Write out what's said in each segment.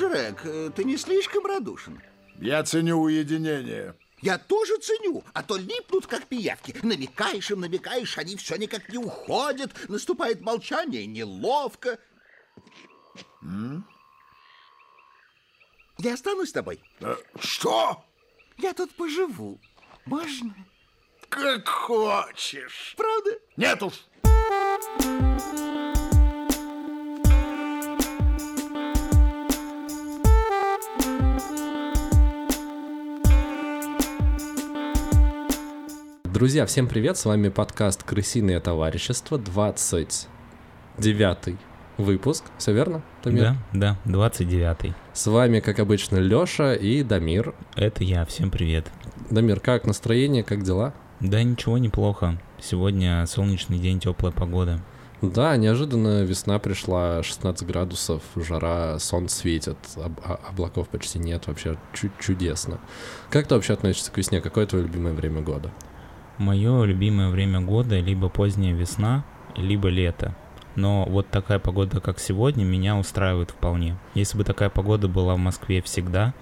Джерек, э, ты не слишком радушен? Я ценю уединение. Я тоже ценю, а то липнут, как пиявки. Намекаешь им, намекаешь, они все никак не уходят. Наступает молчание, неловко. М? Я останусь с тобой. Э, что? Я тут поживу. Можно? Как хочешь. Правда? Нет уж. Друзья, всем привет, с вами подкаст «Крысиное товарищество», 29 выпуск, все верно, Дамир? Да, да, 29 С вами, как обычно, Лёша и Дамир. Это я, всем привет. Дамир, как настроение, как дела? Да ничего, неплохо. Сегодня солнечный день, теплая погода. Да, неожиданно весна пришла, 16 градусов, жара, солнце светит, об, а, облаков почти нет, вообще чу- чудесно. Как ты вообще относишься к весне? Какое твое любимое время года? Мое любимое время года либо поздняя весна, либо лето. Но вот такая погода, как сегодня, меня устраивает вполне. Если бы такая погода была в Москве всегда,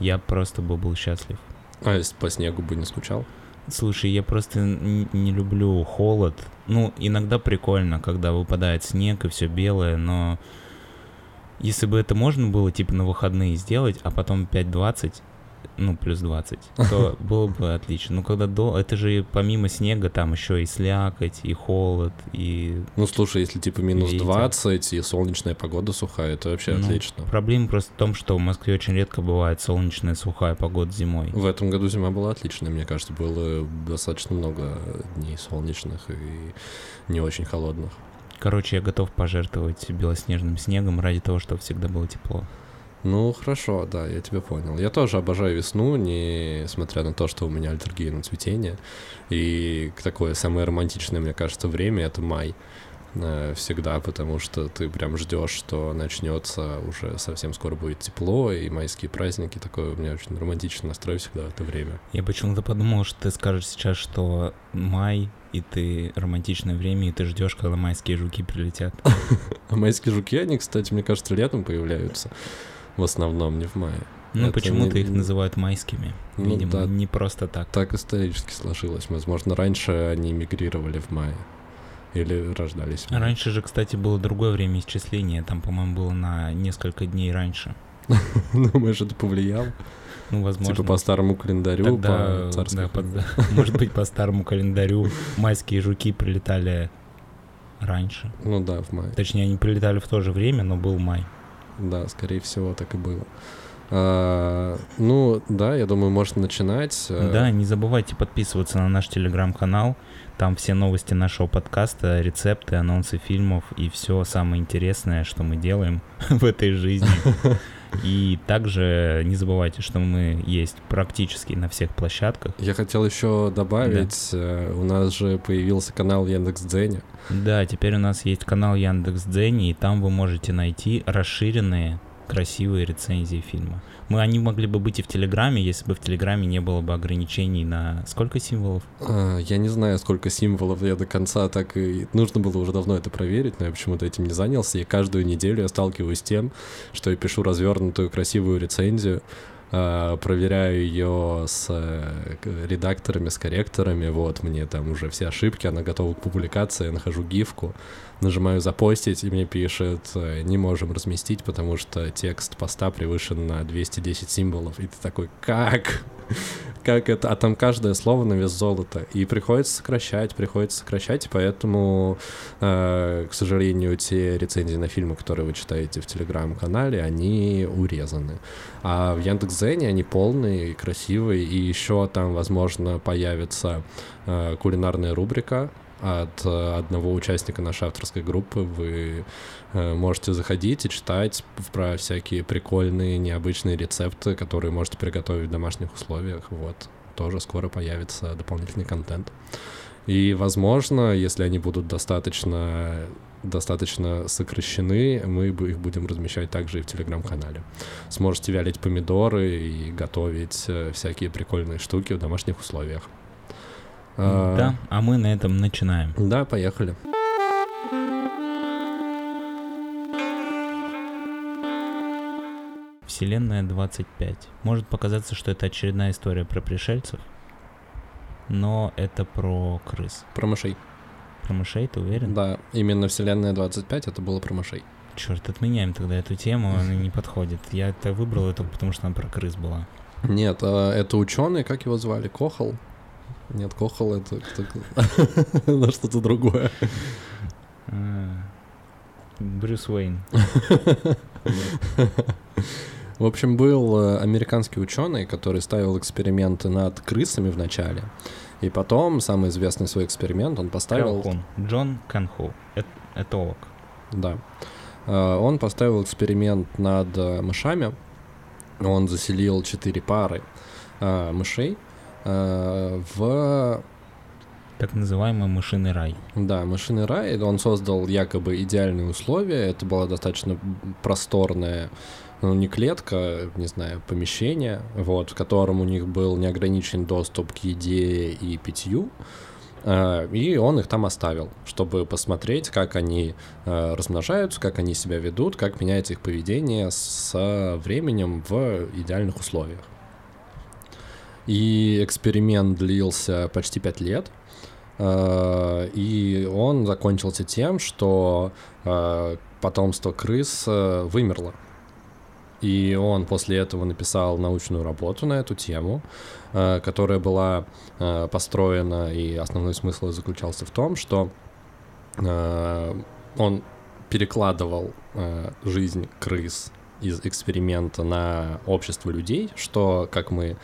я просто бы был счастлив. А если по снегу бы не скучал? Слушай, я просто не люблю холод. Ну, иногда прикольно, когда выпадает снег и все белое, но если бы это можно было, типа, на выходные сделать, а потом 5.20, ну, плюс 20, то было бы отлично. Ну, когда до... Это же помимо снега там еще и слякоть, и холод, и... Ну, слушай, если типа минус ветер. 20 и солнечная погода сухая, это вообще ну, отлично. Проблема просто в том, что в Москве очень редко бывает солнечная сухая погода зимой. В этом году зима была отличная, мне кажется, было достаточно много дней солнечных и не очень холодных. Короче, я готов пожертвовать белоснежным снегом ради того, чтобы всегда было тепло. Ну, хорошо, да, я тебя понял. Я тоже обожаю весну, несмотря на то, что у меня аллергия на цветение. И такое самое романтичное, мне кажется, время — это май э, всегда, потому что ты прям ждешь, что начнется уже совсем скоро будет тепло, и майские праздники, такое у меня очень романтичный настрой всегда в это время. Я почему-то подумал, что ты скажешь сейчас, что май, и ты романтичное время, и ты ждешь, когда майские жуки прилетят. А майские жуки, они, кстати, мне кажется, летом появляются в основном, не в мае. Ну, почему-то не... их называют майскими. Ну, Видимо, да, не просто так. Так исторически сложилось. Возможно, раньше они мигрировали в мае. Или рождались. Раньше же, кстати, было другое время исчисления. Там, по-моему, было на несколько дней раньше. Думаешь, это повлияло? Ну, возможно. Типа по старому календарю, Тогда, по царскому. Да, по, может быть, по старому календарю майские жуки прилетали раньше. Ну да, в мае. Точнее, они прилетали в то же время, но был май. Да, скорее всего, так и было. А, ну, да, я думаю, можно начинать. Да, не забывайте подписываться на наш телеграм-канал. Там все новости нашего подкаста, рецепты, анонсы фильмов и все самое интересное, что мы делаем в этой жизни. И также не забывайте, что мы есть практически на всех площадках. Я хотел еще добавить, да. Э, у нас же появился канал Яндекс.Дзене. Да, теперь у нас есть канал Яндекс.Дзене, и там вы можете найти расширенные красивые рецензии фильма. Мы, они могли бы быть и в Телеграме, если бы в Телеграме не было бы ограничений на сколько символов? А, я не знаю, сколько символов я до конца так и... Нужно было уже давно это проверить, но я почему-то этим не занялся. И каждую неделю я сталкиваюсь с тем, что я пишу развернутую красивую рецензию, а, проверяю ее с э, редакторами, с корректорами, вот, мне там уже все ошибки, она готова к публикации, я нахожу гифку, нажимаю запостить, и мне пишет, э, не можем разместить, потому что текст поста превышен на 210 символов, и ты такой, как? как это, а там каждое слово на вес золота, и приходится сокращать, приходится сокращать, поэтому, э, к сожалению, те рецензии на фильмы, которые вы читаете в Телеграм-канале, они урезаны. А в Яндекс.Зене они полные, красивые, и еще там, возможно, появится э, кулинарная рубрика, от э, одного участника нашей авторской группы. Вы э, можете заходить и читать про всякие прикольные, необычные рецепты, которые можете приготовить в домашних условиях. Вот, тоже скоро появится дополнительный контент. И, возможно, если они будут достаточно достаточно сокращены, мы их будем размещать также и в телеграм-канале. Сможете вялить помидоры и готовить э, всякие прикольные штуки в домашних условиях. Да, а мы на этом начинаем. Да, поехали. Вселенная 25. Может показаться, что это очередная история про пришельцев, но это про крыс. Про мышей. Про мышей, ты уверен? Да, именно Вселенная 25 это было про мышей. Черт, отменяем тогда эту тему, она не подходит. Я это выбрал только потому, что она про крыс была. Нет, а, это ученый, как его звали? Кохол? Нет, Кохол это на что-то другое. А, Брюс Уэйн. В общем, был э, американский ученый, который ставил эксперименты над крысами в начале. И потом, самый известный свой эксперимент, он поставил... Калхун. Джон Канху. Эт- Этолог. Да. Э, Он поставил эксперимент над э, мышами. Он заселил четыре пары мышей в Так называемый мышиный рай. Да, машины рай, он создал якобы идеальные условия, это была достаточно просторная, ну, не клетка, не знаю, помещение, вот, в котором у них был неограниченный доступ к еде и питью, э, и он их там оставил, чтобы посмотреть, как они э, размножаются, как они себя ведут, как меняется их поведение со временем в идеальных условиях. И эксперимент длился почти пять лет, Э, и он закончился тем, что э, потомство крыс э, вымерло. И он после этого написал научную работу на эту тему, которая была построена, и основной смысл заключался в том, что он перекладывал жизнь крыс из эксперимента на общество людей, что, как мы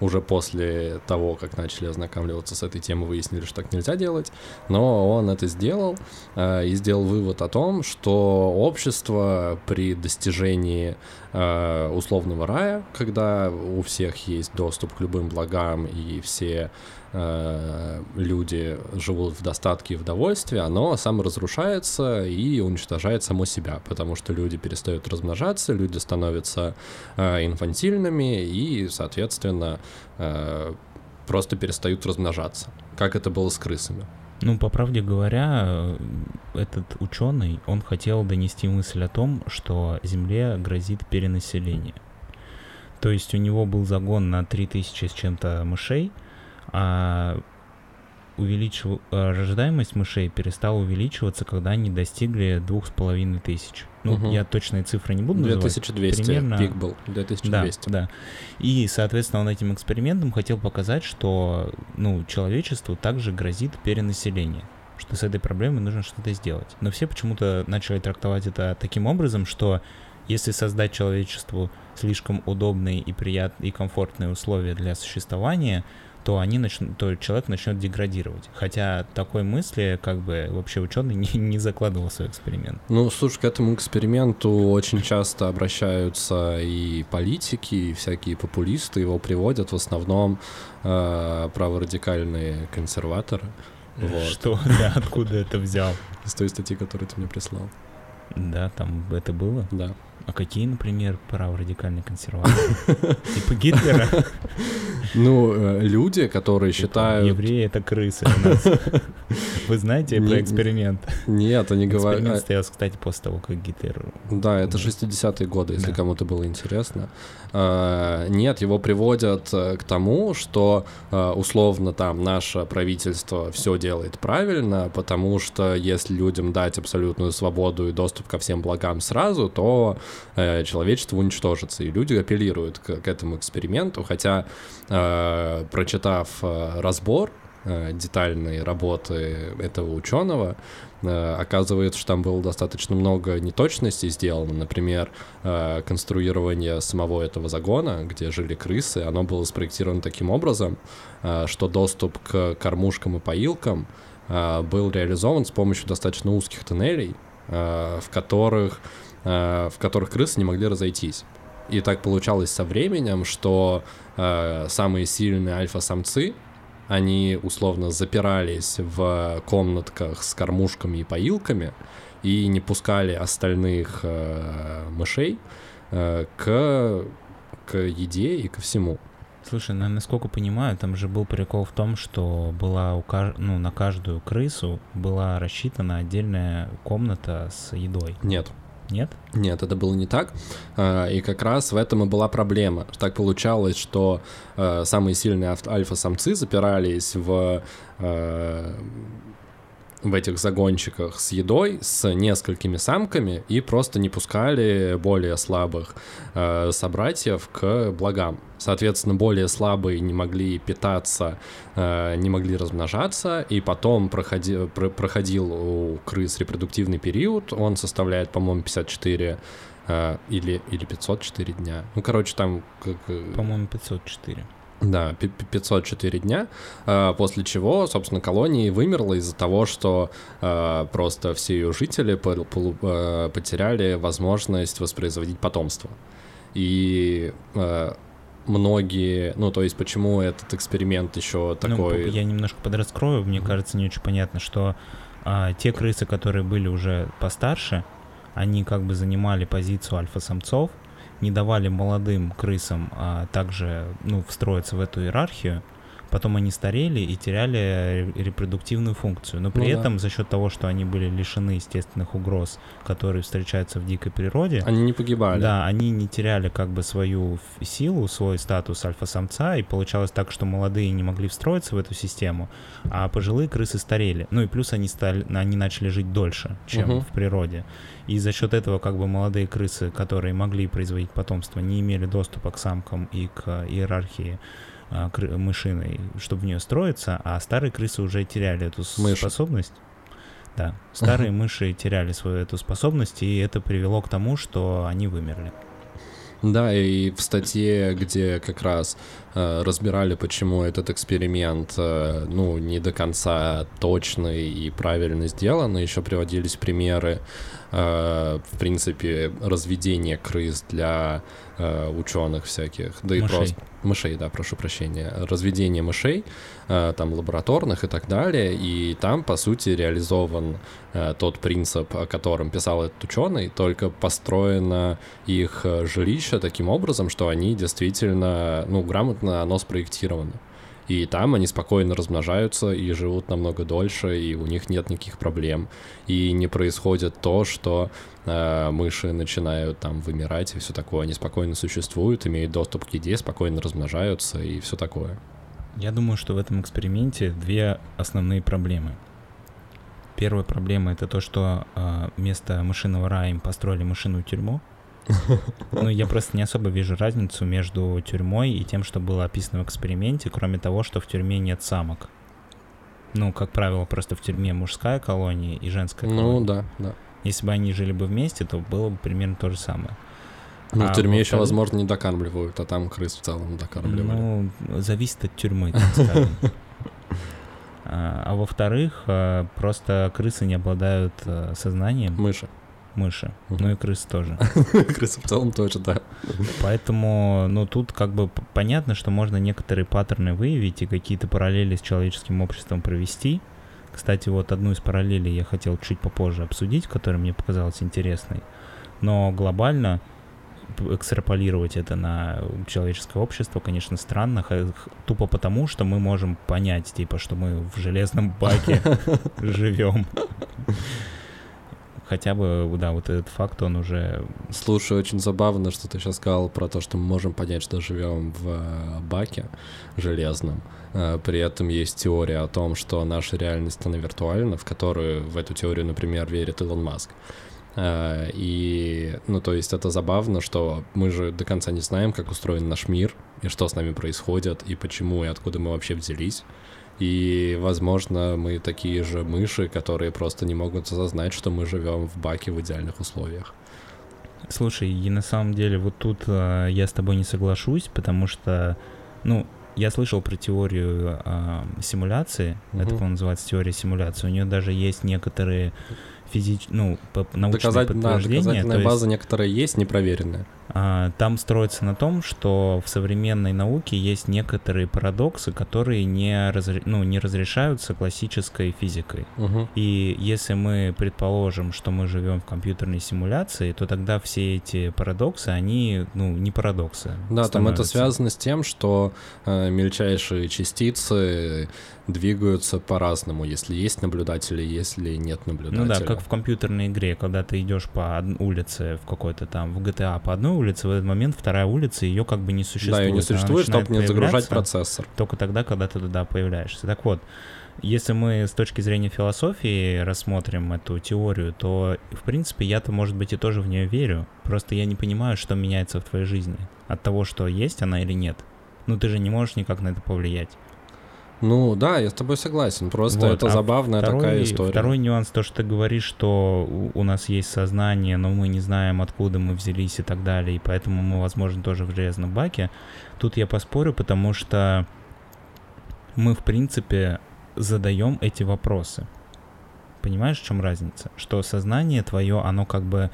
уже после того, как начали ознакомливаться с этой темой, выяснили, что так нельзя делать. Но он это сделал э, и сделал вывод о том, что общество при достижении э, условного рая, когда у всех есть доступ к любым благам и все э, люди живут в достатке и в довольстве, оно саморазрушается и уничтожает само себя, потому что люди перестают размножаться, люди становятся э, инфантильными и, соответственно, э, просто перестают размножаться, как это было с крысами. Ну, по правде говоря, э, этот ученый, он хотел донести мысль о том, что Земле грозит перенаселение. То есть у него был загон на 3000 с чем-то мышей, а увеличив... а рождаемость мышей перестала увеличиваться, когда они достигли двух с половиной тысяч. Ну, Мгм. я точные цифры не буду называть. 2200 примерно- пик был, 2200. Да, да. И, соответственно, он этим экспериментом хотел показать, что, ну, человечеству также грозит перенаселение что с этой проблемой нужно что-то сделать. Но все почему-то начали трактовать это таким образом, что если создать человечеству слишком удобные и приятные и комфортные условия для существования, то они начнут, то человек начнет деградировать. Хотя такой мысли, как бы, вообще ученый не, не закладывал свой эксперимент. Ну, слушай, к этому эксперименту очень часто обращаются и политики, и всякие популисты. Его приводят в основном э, праворадикальные консерваторы. Вот. Что? Да, откуда это взял? Из той статьи, которую ты мне прислал. Да, там это было. Да. А какие, например, праворадикальные консерваторы? Типа Гитлера? Ну, э, люди, которые Типа, считают... Евреи — это крысы. Вы знаете Не- про эксперимент? Нет, они говорят... Эксперимент состоялся, кстати, после того, как Гитлер... Да, это Да. 60-е годы, если Да. кому-то было интересно. А, Нет, его приводят э, к тому, что э, условно там наше правительство все делает правильно, потому что если людям дать абсолютную свободу и доступ ко всем благам сразу, то э, человечество уничтожится. И люди апеллируют к, к этому эксперименту, хотя, э, прочитав разбор детальной работы этого ученого, э, оказывается, что там было достаточно много неточностей сделано. Например, э, конструирование самого этого загона, где жили крысы, оно было спроектировано таким образом, э, что доступ к кормушкам и поилкам э, был реализован с помощью достаточно узких тоннелей, э, в которых, э, в которых крысы не могли разойтись. И так получалось со временем, что э, самые сильные альфа-самцы, они условно запирались в комнатках с кормушками и поилками и не пускали остальных э, мышей э, к, к еде и ко всему. Слушай, на- насколько понимаю, там же был прикол в том, что была у каж- ну, на каждую крысу была рассчитана отдельная комната с едой. Нет. Нет? Нет, это было не так. А, И как раз в этом и была проблема. Так получалось, что э, самые сильные альфа-самцы запирались в э, в этих загончиках с едой, с несколькими самками и просто не пускали более слабых э, собратьев к благам. Соответственно, более слабые не могли питаться, э, не могли размножаться, и потом проходи, про- проходил у крыс репродуктивный период, он составляет, по-моему, 54 э, или, или 504 дня. Ну, короче, там как... э, По-моему, 504. Да, пи- пи- 504 дня, э, после чего, собственно, колония вымерла из-за того, что э, просто все ее жители э, потеряли возможность воспроизводить потомство. И многие, ну, то есть почему этот эксперимент еще Ну, такой... я немножко подраскрою, мне кажется, не очень понятно, что а, те крысы, которые были уже постарше, они как бы занимали позицию альфа-самцов, не давали молодым крысам а, также ну, встроиться в эту иерархию, потом они старели и теряли ре- репродуктивную функцию. Но при Ну да. этом за счет того, что они были лишены естественных угроз, которые встречаются в дикой природе, Они не погибали. да, они не теряли как бы свою силу, свой статус альфа-самца, и получалось так, что молодые не могли встроиться в эту систему, а пожилые крысы старели. Ну и плюс они, стали, они начали жить дольше, чем Мгм. в природе. И за счет этого как бы молодые крысы, которые могли производить потомство, не имели доступа к самкам и к иерархии а, мышиной, чтобы в нее строиться, а старые крысы уже теряли эту Мыши. способность. Да, старые мыши теряли свою эту способность, и это привело к тому, что они вымерли. Да, и в статье, где как раз э, разбирали, почему этот эксперимент, э, ну, не до конца точный и правильно сделан, еще приводились примеры, э, в принципе, разведения крыс для э, ученых всяких, да и Мышей. просто мышей, да, прошу прощения, разведение мышей, э, там лабораторных и так далее, и там, по сути, реализован э, тот принцип, о котором писал этот ученый, только построено их жилище таким образом, что они действительно, ну, грамотно оно спроектировано. И там они спокойно размножаются и живут намного дольше, и у них нет никаких проблем. И не происходит то, что э, мыши начинают там вымирать и все такое. Они спокойно существуют, имеют доступ к еде, спокойно размножаются и все такое. Я думаю, что в этом эксперименте две основные проблемы. Первая проблема это то, что а, вместо мышиного рая им построили мышиную тюрьму. Ну, я просто не особо вижу разницу между тюрьмой и тем, что было описано в эксперименте, кроме того, что в тюрьме нет самок. Ну, как правило, просто в тюрьме мужская колония и женская Ну колония. да, да. Если бы они жили бы вместе, то было бы примерно то же самое. Ну, А в тюрьме еще, во-вторых- возможно, не докармливают, а там крыс в целом докармливали. Ну, зависит от тюрьмы, так скажем. А а во-вторых, а, просто крысы не обладают а, сознанием, Мыши. Мыши, ну и крысы тоже. Крысы в целом тоже, да. Поэтому, ну, тут как бы понятно, что можно некоторые паттерны выявить и какие-то параллели с человеческим обществом провести. Кстати, вот одну из параллелей я хотел чуть попозже обсудить, которая мне показалась интересной. Но глобально экстраполировать это на человеческое общество, конечно, странно, тупо потому, что мы можем понять, типа, что мы в железном баке живем. Хотя бы, да, вот этот факт, он уже Слушай, очень забавно, что ты сейчас сказал про то, что мы можем понять, что живем в э, баке железном. Э, При этом есть теория о том, что наша реальность, она виртуальна, в которую, в эту теорию, например, верит Илон Маск. Э, И, ну, то есть это забавно, что мы же до конца не знаем, как устроен наш мир, и что с нами происходит, и почему, и откуда мы вообще взялись. И, возможно, мы такие же мыши, которые просто не могут осознать, что мы живем в баке в идеальных условиях. Слушай, и на самом деле вот тут а, я с тобой не соглашусь, потому что, ну, я слышал про теорию а, симуляции, это, Мгм. по-моему, называется теория симуляции. У нее даже есть некоторые физич... ну, научные Доказать, да, подтверждения. доказательная то есть, база некоторая есть, непроверенная. А, там строится на том, что в современной науке есть некоторые парадоксы, которые не, разре- ну, не разрешаются классической физикой. Мгм. И если мы предположим, что мы живем в компьютерной симуляции, то тогда все эти парадоксы, они, ну, не парадоксы. Да, там это становятся. связано с тем, что э, мельчайшие частицы двигаются по-разному, если есть наблюдатели, если нет Ну наблюдателя. да, как в компьютерной игре, когда ты идешь по улице в какой-то там, в GTA по одной улице, в этот момент вторая улица, ее как бы не существует. Да, ее не существует, чтобы не загружать процессор. Только тогда, когда ты туда появляешься. Так вот, если мы с точки зрения философии рассмотрим эту теорию, то, в принципе, я-то, может быть, и тоже в нее верю. Просто я не понимаю, что меняется в твоей жизни. От того, что есть она или нет. Ну, ты же не можешь никак на это повлиять. Ну да, я с тобой согласен. Просто Вот, это а забавная такая Второй, история. второй нюанс, то, что ты говоришь, что у, у нас есть сознание, но мы не знаем, откуда мы взялись и так далее, и поэтому мы, возможно, тоже в железном баке. Тут я поспорю, потому что мы, в принципе, задаем эти вопросы. Понимаешь, в чем разница? Что сознание твое, оно как бы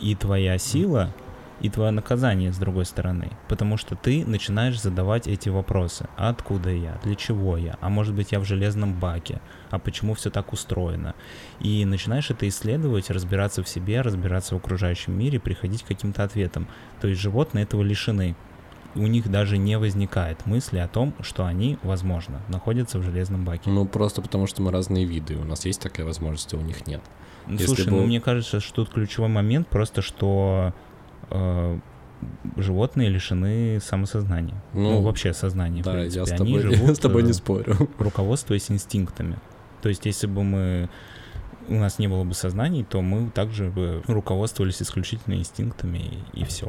и твоя сила, и твое наказание с другой стороны. Потому что ты начинаешь задавать эти вопросы. А откуда я? Для чего я? А может быть я в железном баке? А почему все так устроено? И начинаешь это исследовать, разбираться в себе, разбираться в окружающем мире, приходить к каким-то ответам. То есть животные этого лишены. У них даже не возникает мысли о том, что они, возможно, находятся в железном баке. Ну просто потому, что мы разные виды, у нас есть такая возможность, а у них нет. Ну, Если Слушай, бы- ну мне кажется, что тут ключевой момент просто, что животные лишены самосознания. Ну, Ну, вообще сознания, в Да, я с Они тобой, живут, с тобой э, не спорю. руководствуясь инстинктами. То есть, если бы мы у нас не было бы сознаний, то мы также бы руководствовались исключительно инстинктами и, все.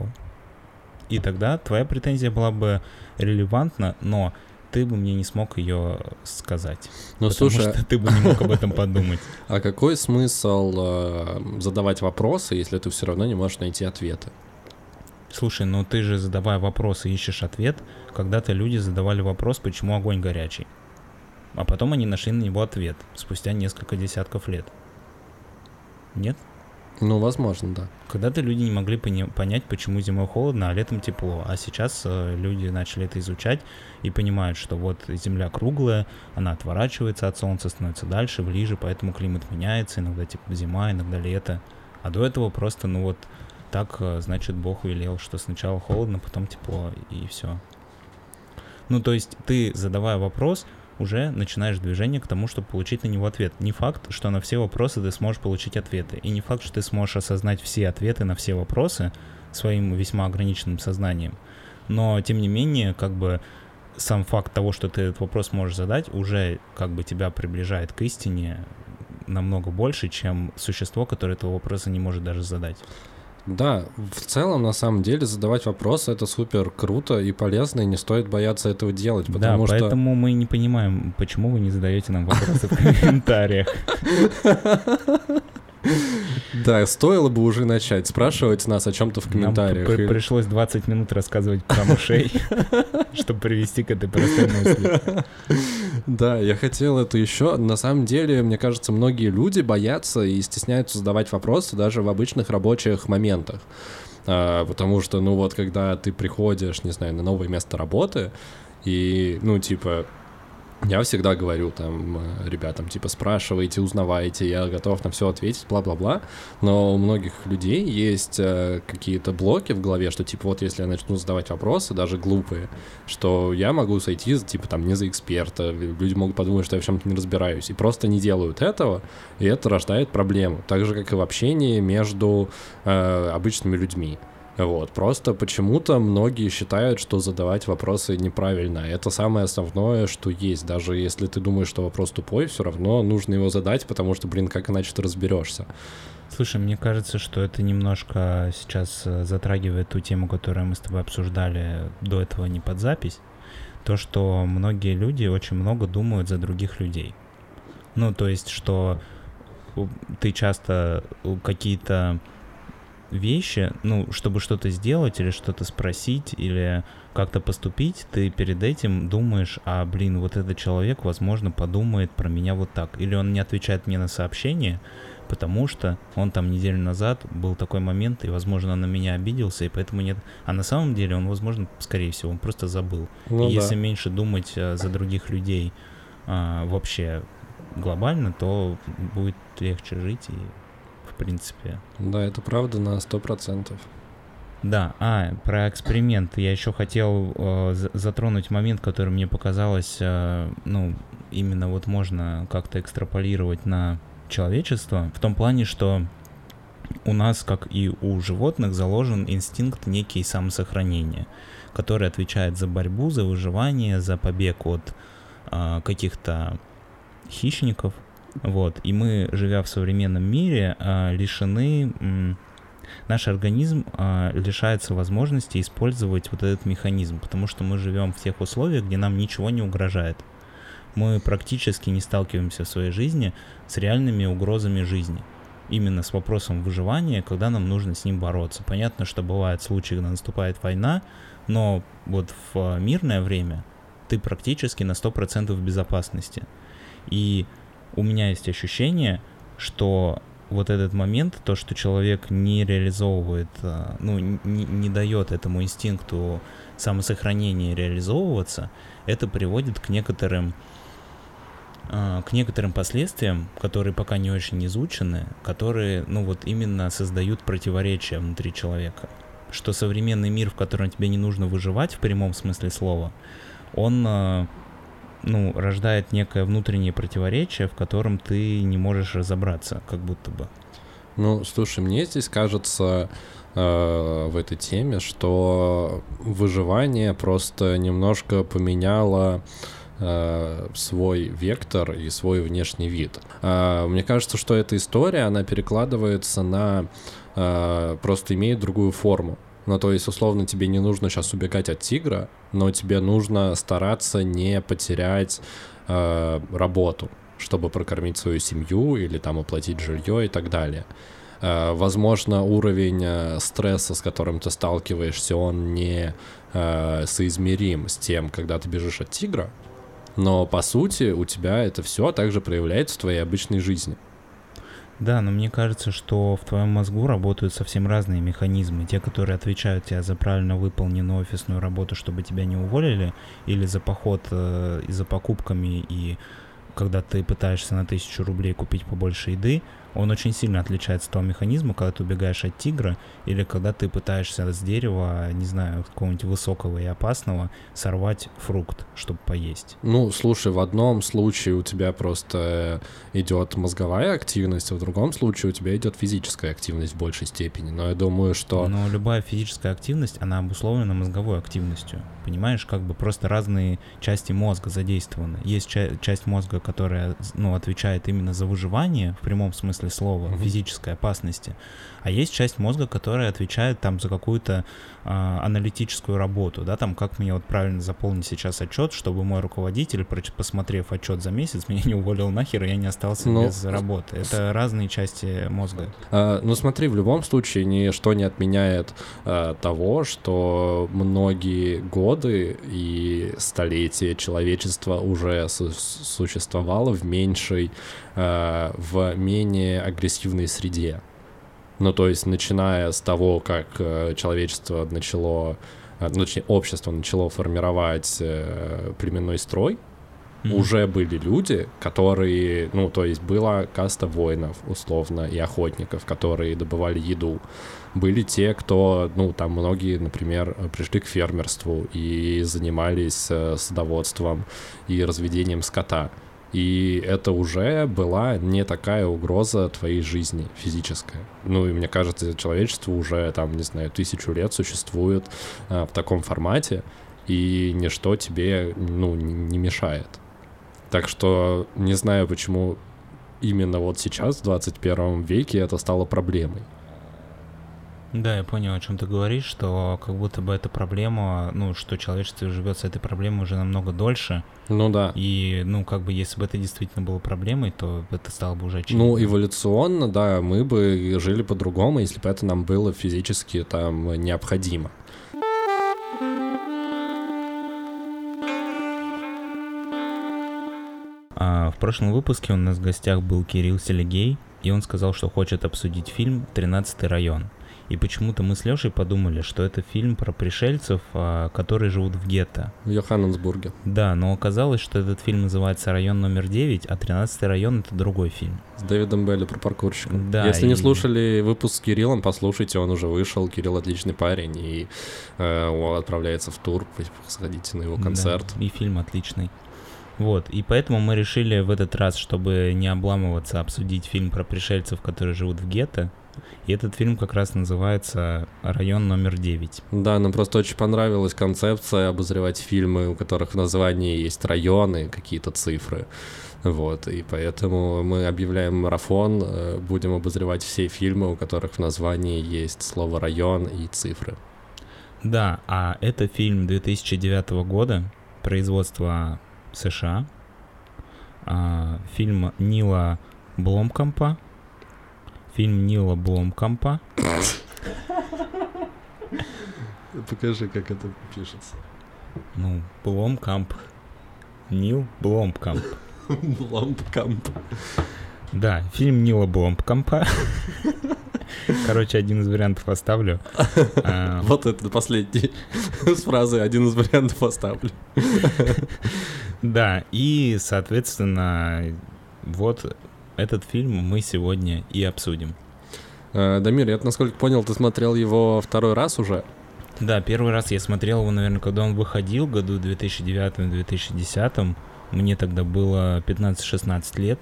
И тогда твоя претензия была бы релевантна, но ты бы мне не смог ее сказать. Ну потому слушай, что ты бы не мог об этом подумать. а какой смысл э, задавать вопросы, если ты все равно не можешь найти ответы? Слушай, ну ты же задавая вопросы ищешь ответ. Когда-то люди задавали вопрос, почему огонь горячий. А потом они нашли на него ответ спустя несколько десятков лет. Нет? Ну, возможно, да. Когда-то люди не могли понять, почему зимой холодно, а летом тепло. А сейчас э, люди начали это изучать и понимают, что вот Земля круглая, она отворачивается от Солнца, становится дальше, ближе, поэтому климат меняется, иногда типа зима, иногда лето. А до этого просто, ну вот, так, э, значит, Бог велел, что сначала холодно, потом тепло, и все. Ну, то есть ты, задавая вопрос, уже начинаешь движение к тому, чтобы получить на него ответ. Не факт, что на все вопросы ты сможешь получить ответы. И не факт, что ты сможешь осознать все ответы на все вопросы своим весьма ограниченным сознанием. Но, тем не менее, как бы сам факт того, что ты этот вопрос можешь задать, уже как бы тебя приближает к истине намного больше, чем существо, которое этого вопроса не может даже задать. Да, в целом, на самом деле, задавать вопросы это супер круто и полезно, и не стоит бояться этого делать, Да, потому что... поэтому мы не понимаем, почему вы не задаете нам вопросы в комментариях. Да, стоило бы уже начать спрашивать нас о чем-то в Нам комментариях. и- пришлось 20 минут рассказывать про мышей, чтобы привести к этой простой мысли. Да, я хотел это еще. На самом деле, мне кажется, многие люди боятся и стесняются задавать вопросы даже в обычных рабочих моментах. А, потому что, ну вот, когда ты приходишь, не знаю, на новое место работы, и, ну, типа, я всегда говорю там э, ребятам, типа, спрашивайте, узнавайте, я готов на все ответить, бла-бла-бла. Но у многих людей есть э, какие-то блоки в голове, что, типа, вот если я начну задавать вопросы, даже глупые, что я могу сойти, типа, там, не за эксперта, люди могут подумать, что я в чем-то не разбираюсь, и просто не делают этого, и это рождает проблему. Так же, как и в общении между э, обычными людьми. Вот, просто почему-то многие считают, что задавать вопросы неправильно. Это самое основное, что есть. Даже если ты думаешь, что вопрос тупой, все равно нужно его задать, потому что, блин, как иначе ты разберешься. Слушай, мне кажется, что это немножко сейчас э, затрагивает ту тему, которую мы с тобой обсуждали до этого не под запись. То, что многие люди очень много думают за других людей. Ну, то есть, что у- ты часто у какие-то вещи, ну, чтобы что-то сделать или что-то спросить или как-то поступить, ты перед этим думаешь, а, блин, вот этот человек, возможно, подумает про меня вот так. Или он не отвечает мне на сообщение, потому что он там неделю назад был такой момент, и, возможно, он на меня обиделся, и поэтому нет. А на самом деле он, возможно, скорее всего, он просто забыл. Ну и да. если меньше думать э, за других людей а, вообще глобально, то будет легче жить и, принципе, Да, это правда на сто процентов. да, а, про эксперимент. Я еще хотел э, за- затронуть момент, который мне показалось, э, ну, именно вот можно как-то экстраполировать на человечества в том плане, что у нас, как и у животных, заложен инстинкт некий самосохранения, который отвечает за борьбу, за выживание, за побег от а, каких-то хищников. Вот. И мы, живя в современном мире, а, лишены... Наш организм а, лишается возможности использовать вот этот механизм, потому что мы живем в тех условиях, где нам ничего не угрожает. Мы практически не сталкиваемся в своей жизни с реальными угрозами жизни именно с вопросом выживания, когда нам нужно с ним бороться. Понятно, что бывают случаи, когда наступает война, но вот в мирное время ты практически на 100% в безопасности. И у меня есть ощущение, что вот этот момент, то, что человек не реализовывает, а, ну, не, не дает этому инстинкту самосохранения реализовываться, это приводит к некоторым а, к некоторым последствиям, которые пока не очень изучены, которые, ну вот именно создают противоречия внутри человека. Что современный мир, в котором тебе не нужно выживать в прямом смысле слова, он, а, ну, рождает некое внутреннее противоречие, в котором ты не можешь разобраться, как будто бы. Ну, слушай, мне здесь кажется э, в этой теме, что выживание просто немножко поменяло э, свой вектор и свой внешний вид. Э, мне кажется, что эта история, она перекладывается на... Э, просто имеет другую форму. Ну, то есть, условно, тебе не нужно сейчас убегать от тигра, но тебе нужно стараться не потерять э, работу, чтобы прокормить свою семью или там оплатить жилье и так далее. Э, возможно, уровень э, стресса, с которым ты сталкиваешься, он не э, соизмерим с тем, когда ты бежишь от тигра, но по сути у тебя это все также проявляется в твоей обычной жизни. Да, но мне кажется, что в твоем мозгу работают совсем разные механизмы. Те, которые отвечают тебе за правильно выполненную офисную работу, чтобы тебя не уволили, или за поход э, и за покупками, и когда ты пытаешься на тысячу рублей купить побольше еды, он очень сильно отличается от того механизма, когда ты убегаешь от тигра, или когда ты пытаешься с дерева, не знаю, какого-нибудь высокого и опасного, сорвать фрукт, чтобы поесть. Ну, слушай, в одном случае у тебя просто идет мозговая активность, а в другом случае у тебя идет физическая активность в большей степени. Но я думаю, что... Но любая физическая активность, она обусловлена мозговой активностью. Понимаешь, как бы просто разные части мозга задействованы. Есть ча- часть мозга, которая, ну, отвечает именно за выживание в прямом смысле слова, Мгм. физической опасности. А есть часть мозга, которая отвечает там за какую-то а, аналитическую работу, да, там как мне вот правильно заполнить сейчас отчет, чтобы мой руководитель, посмотрев отчет за месяц, меня не уволил нахер, и я не остался Ну, без работы. Это разные части мозга. А, ну смотри, в любом случае ничто не отменяет а, того, что многие годы и столетия человечество уже су- существовало в меньшей, а, в менее агрессивной среде. Ну то есть начиная с того, как э, человечество начало, а, ну, точнее общество начало формировать э, племенной строй, Мгм. уже были люди, которые, ну, то есть была каста воинов, условно, и охотников, которые добывали еду. Были те, кто, ну, там многие, например, пришли к фермерству и занимались э, садоводством и разведением скота. И это уже была не такая угроза твоей жизни физическая. Ну и мне кажется, человечество уже там, не знаю, тысячу лет существует э, в таком формате, и ничто тебе, ну, не мешает. Так что не знаю, почему именно вот сейчас, в 21 веке, это стало проблемой. Да, я понял, о чем ты говоришь, что как будто бы эта проблема, ну, что человечество живет с этой проблемой уже намного дольше, Ну да. и, ну, как бы, если бы это действительно было проблемой, то это стало бы уже очевидно. Ну, эволюционно, да, мы бы жили по-другому, если бы это нам было физически там необходимо. А, в прошлом выпуске у нас в гостях был Кирилл Селегей, и он сказал, что хочет обсудить фильм «13 район». И почему-то мы с Лешей подумали, что это фильм про пришельцев, а, которые живут в гетто. В Йоханнесбурге. Да, но оказалось, что этот фильм называется «Район номер 9», а «13 район» — это другой фильм. С Дэвидом Белли про паркурщика. Да, Если не и- слушали выпуск с Кириллом, послушайте, он уже вышел. Кирилл отличный парень, и э, он отправляется в тур, сходите на его концерт. Да, и фильм отличный. Вот, и поэтому мы решили в этот раз, чтобы не обламываться, обсудить фильм про пришельцев, которые живут в гетто. И этот фильм как раз называется «Район номер 9». Да, нам просто очень понравилась концепция обозревать фильмы, у которых в названии есть районы, какие-то цифры. Вот, и поэтому мы объявляем марафон, э, будем обозревать все фильмы, у которых в названии есть слово район и цифры. Да, а это фильм 2009 года, производства США. А, фильм Нила Бломкампа. Фильм Нила Бломкампа. Покажи, как это пишется. Ну, Бломкамп. Нил Бломкамп. Лампкамп. Да, фильм Нила Бломкампа. Короче, один из вариантов оставлю. А, Вот это последний с фразой «один из вариантов оставлю». Да, и, соответственно, вот этот фильм мы сегодня и обсудим. Э, Дамир, я, насколько понял, ты смотрел его второй раз уже? Да, первый раз я смотрел его, наверное, когда он выходил, году 2009-2010. Мне тогда было 15-16 лет.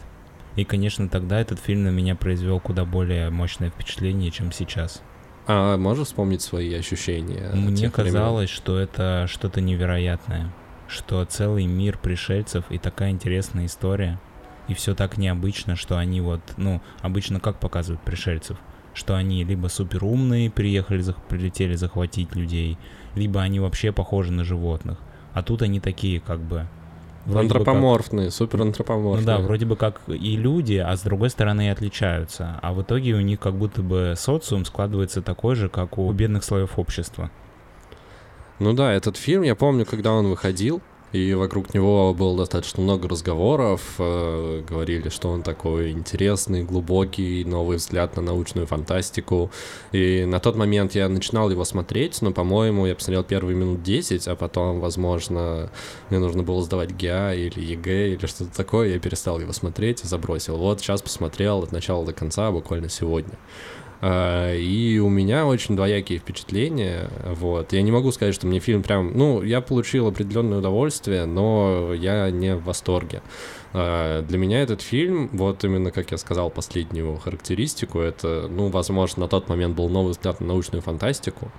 И, конечно, тогда этот фильм на меня произвел куда более мощное впечатление, чем сейчас. А можешь вспомнить свои ощущения? Мне тех времен? казалось, что это что-то невероятное. Что целый мир пришельцев и такая интересная история. И все так необычно, что они вот, ну, обычно как показывают пришельцев? Что они либо супер умные, приехали, зах- прилетели захватить людей, либо они вообще похожи на животных. А тут они такие, как бы... бы как- Антропоморфные, ну да, вроде бы как и люди, а с другой стороны и отличаются. А в итоге у них как будто бы социум складывается такой же, как у бедных слоев общества. Ну да, этот фильм, я помню, когда он выходил, и вокруг него было достаточно много разговоров, э, говорили, что он такой интересный, глубокий, новый взгляд на научную фантастику. И на тот момент я начинал его смотреть, но, по-моему, я посмотрел первые минут 10, а потом, возможно, мне нужно было сдавать ГИА или ЕГЭ или что-то такое, я перестал его смотреть и забросил. Вот сейчас посмотрел от начала до конца, буквально сегодня. А, И у меня очень двоякие впечатления. Вот. Я не могу сказать, что мне фильм прям... Ну, я получил определенное удовольствие, но я не в восторге. А, Для меня этот фильм, вот именно, как я сказал, последнюю характеристику, это, ну, возможно, на тот момент был новый взгляд на научную фантастику,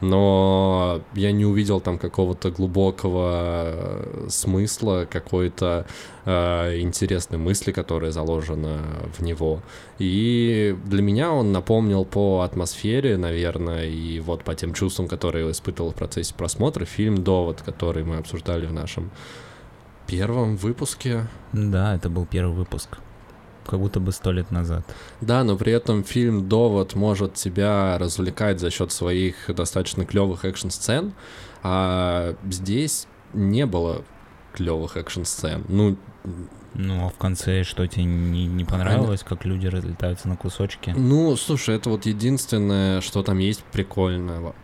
но я не увидел там какого-то глубокого э, смысла, какой-то э, интересной мысли, которая заложена в него. И для меня он напомнил по атмосфере, наверное, и вот по тем чувствам, которые я испытывал в процессе просмотра, фильм «Довод», который мы обсуждали в нашем первом выпуске. Да, это был первый выпуск. Как будто бы сто лет назад. Да, но при этом фильм «Довод» может тебя развлекать за счет своих достаточно клевых экшн-сцен, а здесь не было клевых экшн-сцен. Ну, Ну, а в конце что тебе не, не понравилось, как люди разлетаются на кусочки? Ну, слушай, это вот единственное, что там есть прикольного.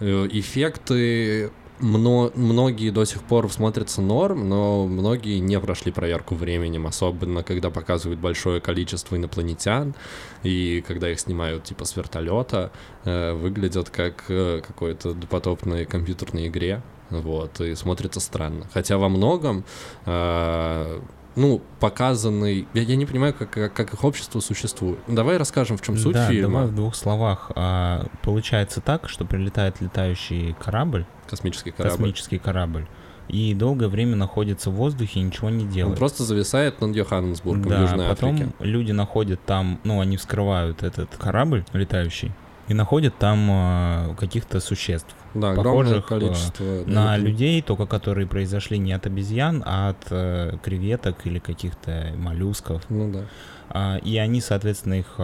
Э, Эффекты мно- многие до сих пор смотрятся норм, но многие не прошли проверку временем, особенно когда показывают большое количество инопланетян, и когда их снимают типа с вертолета, э, выглядят как э, какой-то допотопной компьютерной игре. Вот, и смотрится странно. Хотя во многом э, ну, показанный... Я, я не понимаю, как, как, как их общество существует. Давай расскажем, в чем суть да, фильма. давай в двух словах. А, получается так, что прилетает летающий корабль, Космический корабль. космический корабль, и долгое время находится в воздухе и ничего не Он делает. просто зависает над Йоханнесбургом в да, Южной потом Африке. люди находят там, ну, они вскрывают этот корабль летающий и находят там а, каких-то существ. Да, похожих, количество. на да, людей, только которые произошли не от обезьян, а от э, креветок или каких-то моллюсков. Ну да. А, и они, соответственно, их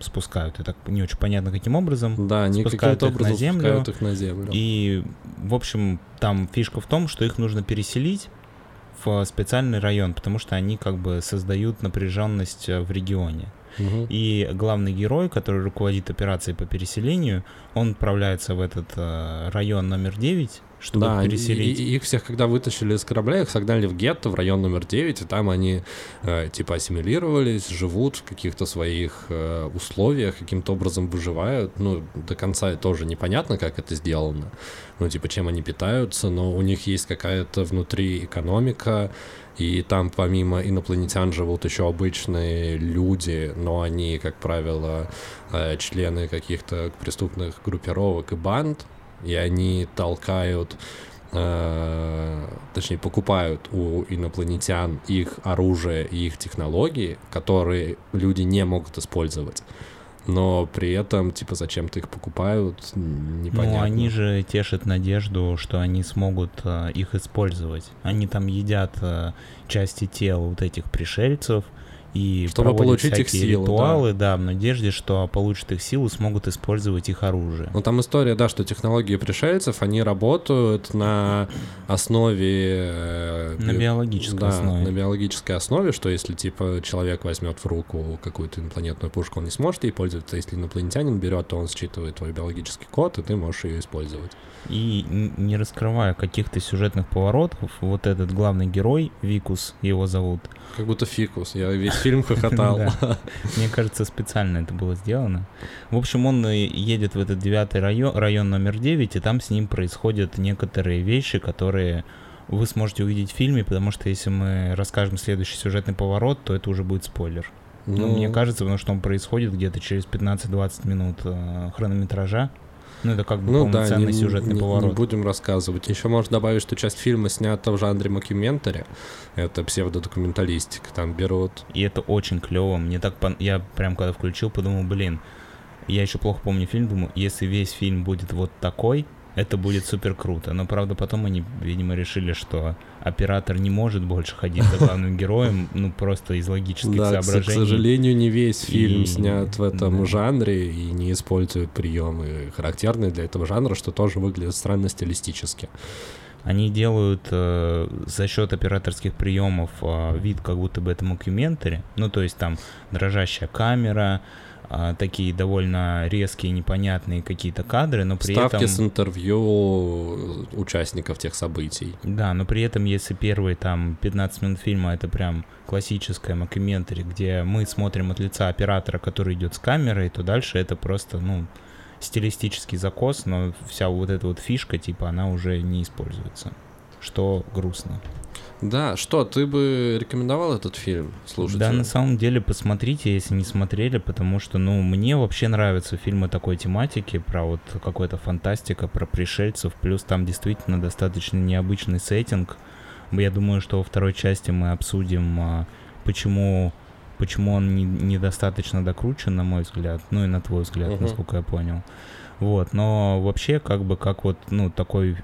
спускают. Это не очень понятно, каким образом. Да, они Спускают их на образом землю, спускают их на землю. И, в общем, там фишка в том, что их нужно переселить в специальный район, потому что они как бы создают напряженность э, в регионе. Мгм. И главный герой, который руководит операцией по переселению, он отправляется в этот э, район номер 9, чтобы Да, переселить. и- и их всех, когда вытащили из корабля, их согнали в гетто, в район номер 9, и там они э, типа ассимилировались, живут в каких-то своих э, условиях, каким-то образом выживают. Ну, до конца тоже непонятно, как это сделано. Ну, типа, чем они питаются, но у них есть какая-то внутри экономика, и там помимо инопланетян живут еще обычные люди, но они, как правило, э, члены каких-то преступных группировок и банд, и они толкают, э, точнее, покупают у инопланетян их оружие и их технологии, которые люди не могут использовать. Но при этом, типа, зачем-то их покупают, н- непонятно. Ну, они же тешат надежду, что они смогут э, их использовать. Они там едят э, части тел вот этих пришельцев и Чтобы получить их силу, да. ритуалы, да. в надежде, что получат их силу, смогут использовать их оружие. Ну, там история, да, что технологии пришельцев, они работают на основе... э, На би- биологической да, основе. на биологической основе, что если, типа, человек возьмет в руку какую-то инопланетную пушку, он не сможет ей пользоваться. Если инопланетянин берет, то он считывает твой биологический код, и ты можешь ее использовать. И не раскрывая каких-то сюжетных поворотов, вот этот главный герой, Викус его зовут, Как будто фикус. Я весь фильм хохотал. Мне кажется, специально это было сделано. В общем, он э, едет в этот девятый район, район номер 9, и там с ним происходят некоторые вещи, которые вы сможете увидеть в фильме, потому что если мы расскажем следующий сюжетный поворот, то это уже будет спойлер. Ну, мне кажется, потому что он происходит где-то через 15-20 минут э, хронометража. Ну, это как бы Ну да, полноценный не, сюжетный не- поворот. не будем рассказывать. Еще можно добавить, что часть фильма снята в жанре мокюментари. Это псевдодокументалистика. Там берут... И это очень клево. Мне так пон- я прям когда включил, подумал, блин, я еще плохо помню фильм, думаю, если весь фильм будет вот такой, это будет супер круто. Но правда потом они, видимо, решили, что оператор не может больше ходить за главным героем, ну просто из логических Да, к, к соображений. сожалению, не весь фильм И- снят в этом да. жанре и не использует приемы, характерные для этого жанра, что тоже выглядит странно стилистически. Они делают э, за счет операторских приемов э, вид, как будто бы это мокюментари. Ну, то есть там дрожащая камера, э, такие довольно резкие, непонятные какие-то кадры, но при Ставки этом... с интервью участников тех событий. Да, но при этом, если первые там 15 минут фильма это прям классическая мокюментари, где мы смотрим от лица оператора, который идет с камерой, то дальше это просто, ну, стилистический закос, но вся вот эта вот фишка, типа, она уже не используется. Что грустно. Да, что, ты бы рекомендовал этот фильм слушать? Да, на самом деле посмотрите, если не смотрели, потому что, ну, мне вообще нравятся фильмы такой тематики, про вот какой-то фантастика, про пришельцев, плюс там действительно достаточно необычный сеттинг. Я думаю, что во второй части мы обсудим, а, почему, почему он не- недостаточно докручен, на мой взгляд, ну и на твой взгляд, Мгм. насколько я понял. Вот, но вообще, как бы, как вот, ну, такой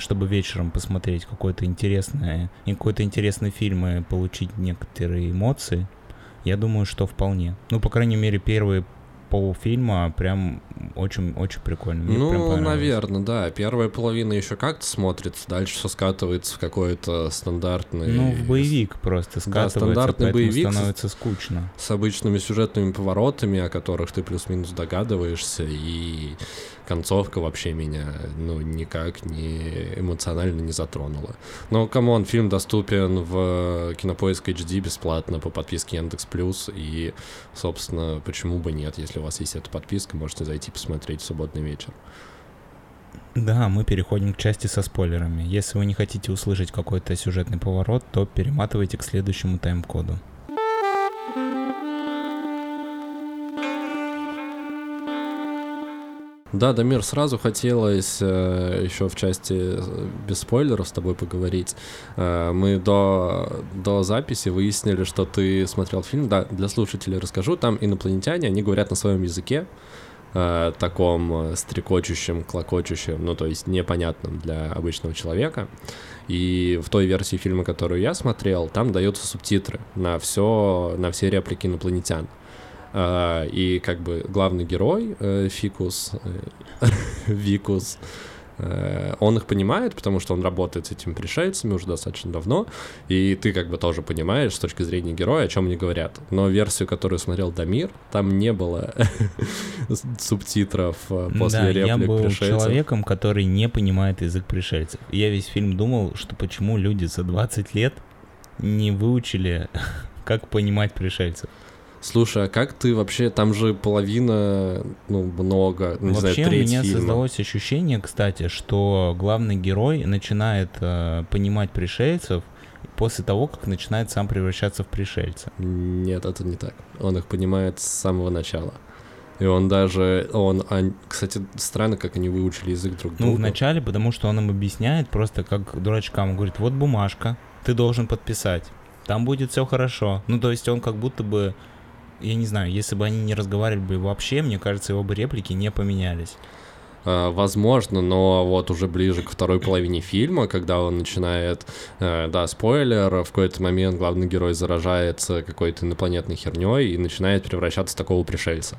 чтобы вечером посмотреть какой-то интересный, и какой-то интересный фильм и получить некоторые эмоции, я думаю, что вполне. Ну, по крайней мере, первые полфильма прям очень-очень прикольно. Мне Ну, наверное, да. Первая половина еще как-то смотрится, дальше все скатывается в какой-то стандартный... Ну, в боевик просто скатывается, стандартный поэтому боевик становится скучно. с обычными сюжетными поворотами, о которых ты плюс-минус догадываешься, и концовка вообще меня, ну, никак не эмоционально не затронула. Но, come on, фильм доступен в Кинопоиск HD бесплатно по подписке Яндекс Плюс, и, собственно, почему бы нет, если у вас есть эта подписка, можете зайти посмотреть в субботний вечер. Да, мы переходим к части со спойлерами. Если вы не хотите услышать какой-то сюжетный поворот, то перематывайте к следующему тайм-коду. Да, Дамир, сразу хотелось э, еще в части э, без спойлеров с тобой поговорить. Э, мы до, до записи выяснили, что ты смотрел фильм. Да, для слушателей расскажу. Там инопланетяне, они говорят на своем языке, таком стрекочущем, клокочущем, ну, то есть непонятном для обычного человека. И в той версии фильма, которую я смотрел, там даются субтитры на все, на все реплики инопланетян. И как бы главный герой э, Фикус, э, Викус, Э, Он их понимает, потому что он работает с этими пришельцами уже достаточно давно, и ты как бы тоже понимаешь с точки зрения героя, о чем они говорят. Но версию, которую смотрел Дамир, там не было субтитров после да, реплик я был пришельцев. человеком, который не понимает язык пришельцев. Я весь фильм думал, что почему люди за 20 лет не выучили, как понимать пришельцев. Слушай, а как ты вообще, там же половина, ну, много, ну, не Вообще знаю, у треть меня фильма. создалось ощущение, кстати, что главный герой начинает э, понимать пришельцев после того, как начинает сам превращаться в пришельца. Нет, это не так. Он их понимает с самого начала. И он даже, он, ан- кстати, странно, как они выучили язык друг Ну, друга. вначале, потому что он им объясняет просто как дурачкам. Он говорит, вот бумажка, ты должен подписать. Там будет все хорошо. Ну, то есть он как будто бы, я не знаю, если бы они не разговаривали бы вообще, мне кажется, его бы реплики не поменялись. А, Возможно, но вот уже ближе к второй половине фильма, когда он начинает, э, да, спойлер, в какой-то момент главный герой заражается какой-то инопланетной херней и начинает превращаться в такого пришельца.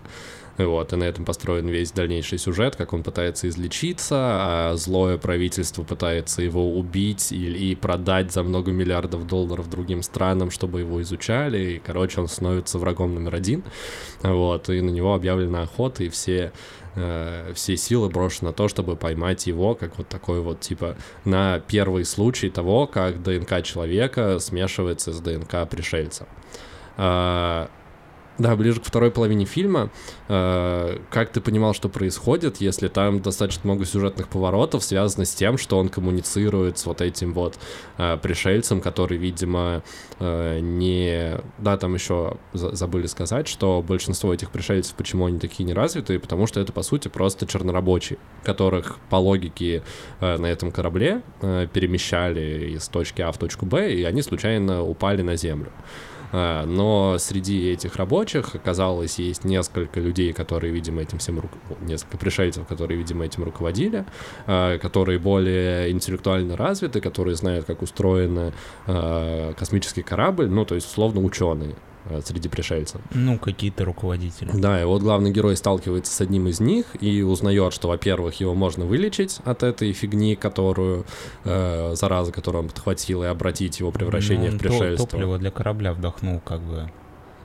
Вот, и на этом построен весь дальнейший сюжет, как он пытается излечиться, а злое правительство пытается его убить и, и продать за много миллиардов долларов другим странам, чтобы его изучали, и, короче, он становится врагом номер один, вот, и на него объявлена охота, и все э, все силы брошены на то, чтобы поймать его, как вот такой вот, типа, на первый случай того, как ДНК человека смешивается с ДНК пришельца. А, да, ближе к второй половине фильма, э, как ты понимал, что происходит, если там достаточно много сюжетных поворотов, связано с тем, что он коммуницирует с вот этим вот э, пришельцем, который, видимо, э, не... Да, там еще за- забыли сказать, что большинство этих пришельцев, почему они такие неразвитые, потому что это, по сути, просто чернорабочие, которых по логике э, на этом корабле э, перемещали из точки А в точку Б, и они случайно упали на Землю. А, Но среди этих рабочих оказалось есть несколько людей, которые, видимо, этим всем ру- несколько пришельцев, которые, видимо, этим руководили, а, которые более интеллектуально развиты, которые знают, как устроен а, космический корабль, ну, то есть, условно, ученые среди пришельцев. Ну, какие-то руководители. Да, и вот главный герой сталкивается с одним из них и узнает, что, во-первых, его можно вылечить от этой фигни, которую, э, зараза, которую он подхватил, и обратить его превращение Ну, в пришельство. топливо для корабля вдохнул, как бы.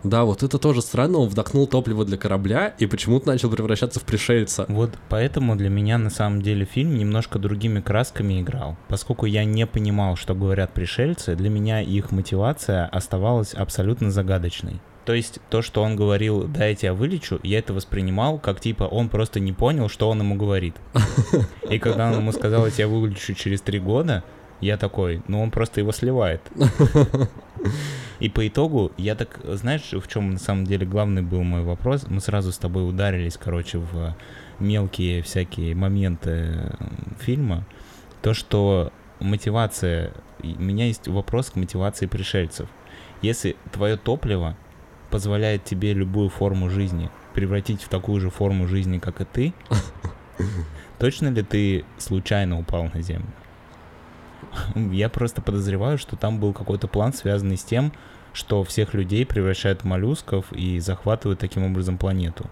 Да, вот это тоже странно, он вдохнул топливо для корабля и почему-то начал превращаться в пришельца. Вот поэтому для меня на самом деле фильм немножко другими красками играл. Поскольку я не понимал, что говорят пришельцы, для меня их мотивация оставалась абсолютно загадочной. То есть то, что он говорил, да, я тебя вылечу, я это воспринимал как типа он просто не понял, что он ему говорит. И когда он ему сказал, я тебя вылечу через три года, я такой, ну он просто его сливает. И по итогу, я так, знаешь, в чем на самом деле главный был мой вопрос? Мы сразу с тобой ударились, короче, в мелкие всякие моменты фильма. То, что мотивация... У меня есть вопрос к мотивации пришельцев. Если твое топливо позволяет тебе любую форму жизни превратить в такую же форму жизни, как и ты, точно ли ты случайно упал на землю? Я просто подозреваю, что там был какой-то план, связанный с тем, что всех людей превращают в моллюсков и захватывают таким образом планету.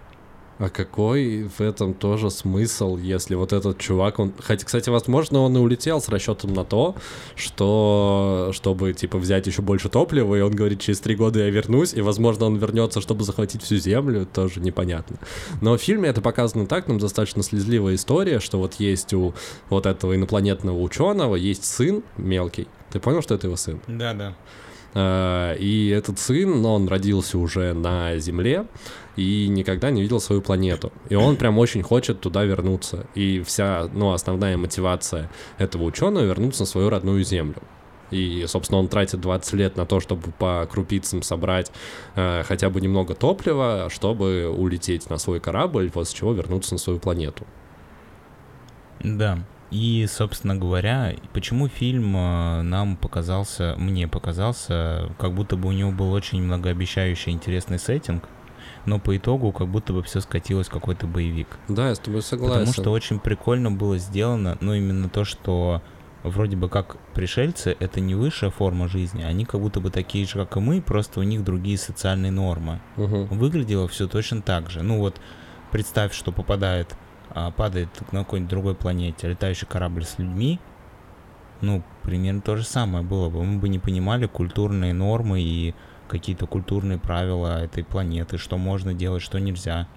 А какой в этом тоже смысл, если вот этот чувак, он... Хотя, кстати, возможно, он и улетел с расчетом на то, что... Чтобы, типа, взять еще больше топлива, и он говорит, через три года я вернусь, и, возможно, он вернется, чтобы захватить всю Землю, тоже непонятно. Но в фильме это показано так, нам достаточно слезливая история, что вот есть у вот этого инопланетного ученого есть сын мелкий. Ты понял, что это его сын? Да-да. Э, И этот сын, но он родился уже на Земле и никогда не видел свою планету. И он прям очень хочет туда вернуться. И вся, ну, основная мотивация этого ученого вернуться на свою родную Землю. И, собственно, он тратит 20 лет на то, чтобы по крупицам собрать э, хотя бы немного топлива, чтобы улететь на свой корабль, после чего вернуться на свою планету. Да. И, собственно говоря, почему фильм э, нам показался, мне показался, как будто бы у него был очень многообещающий интересный сеттинг, но по итогу как будто бы все скатилось в какой-то боевик. Да, я с тобой согласен. Потому что очень прикольно было сделано, ну именно то, что вроде бы как пришельцы это не высшая форма жизни, они как будто бы такие же, как и мы, просто у них другие социальные нормы. Мгм. Выглядело все точно так же. Ну вот представь, что попадает падает на какой-нибудь другой планете летающий корабль с людьми, ну, примерно то же самое было бы. Мы бы не понимали культурные нормы и какие-то культурные правила этой планеты, что можно делать, что нельзя.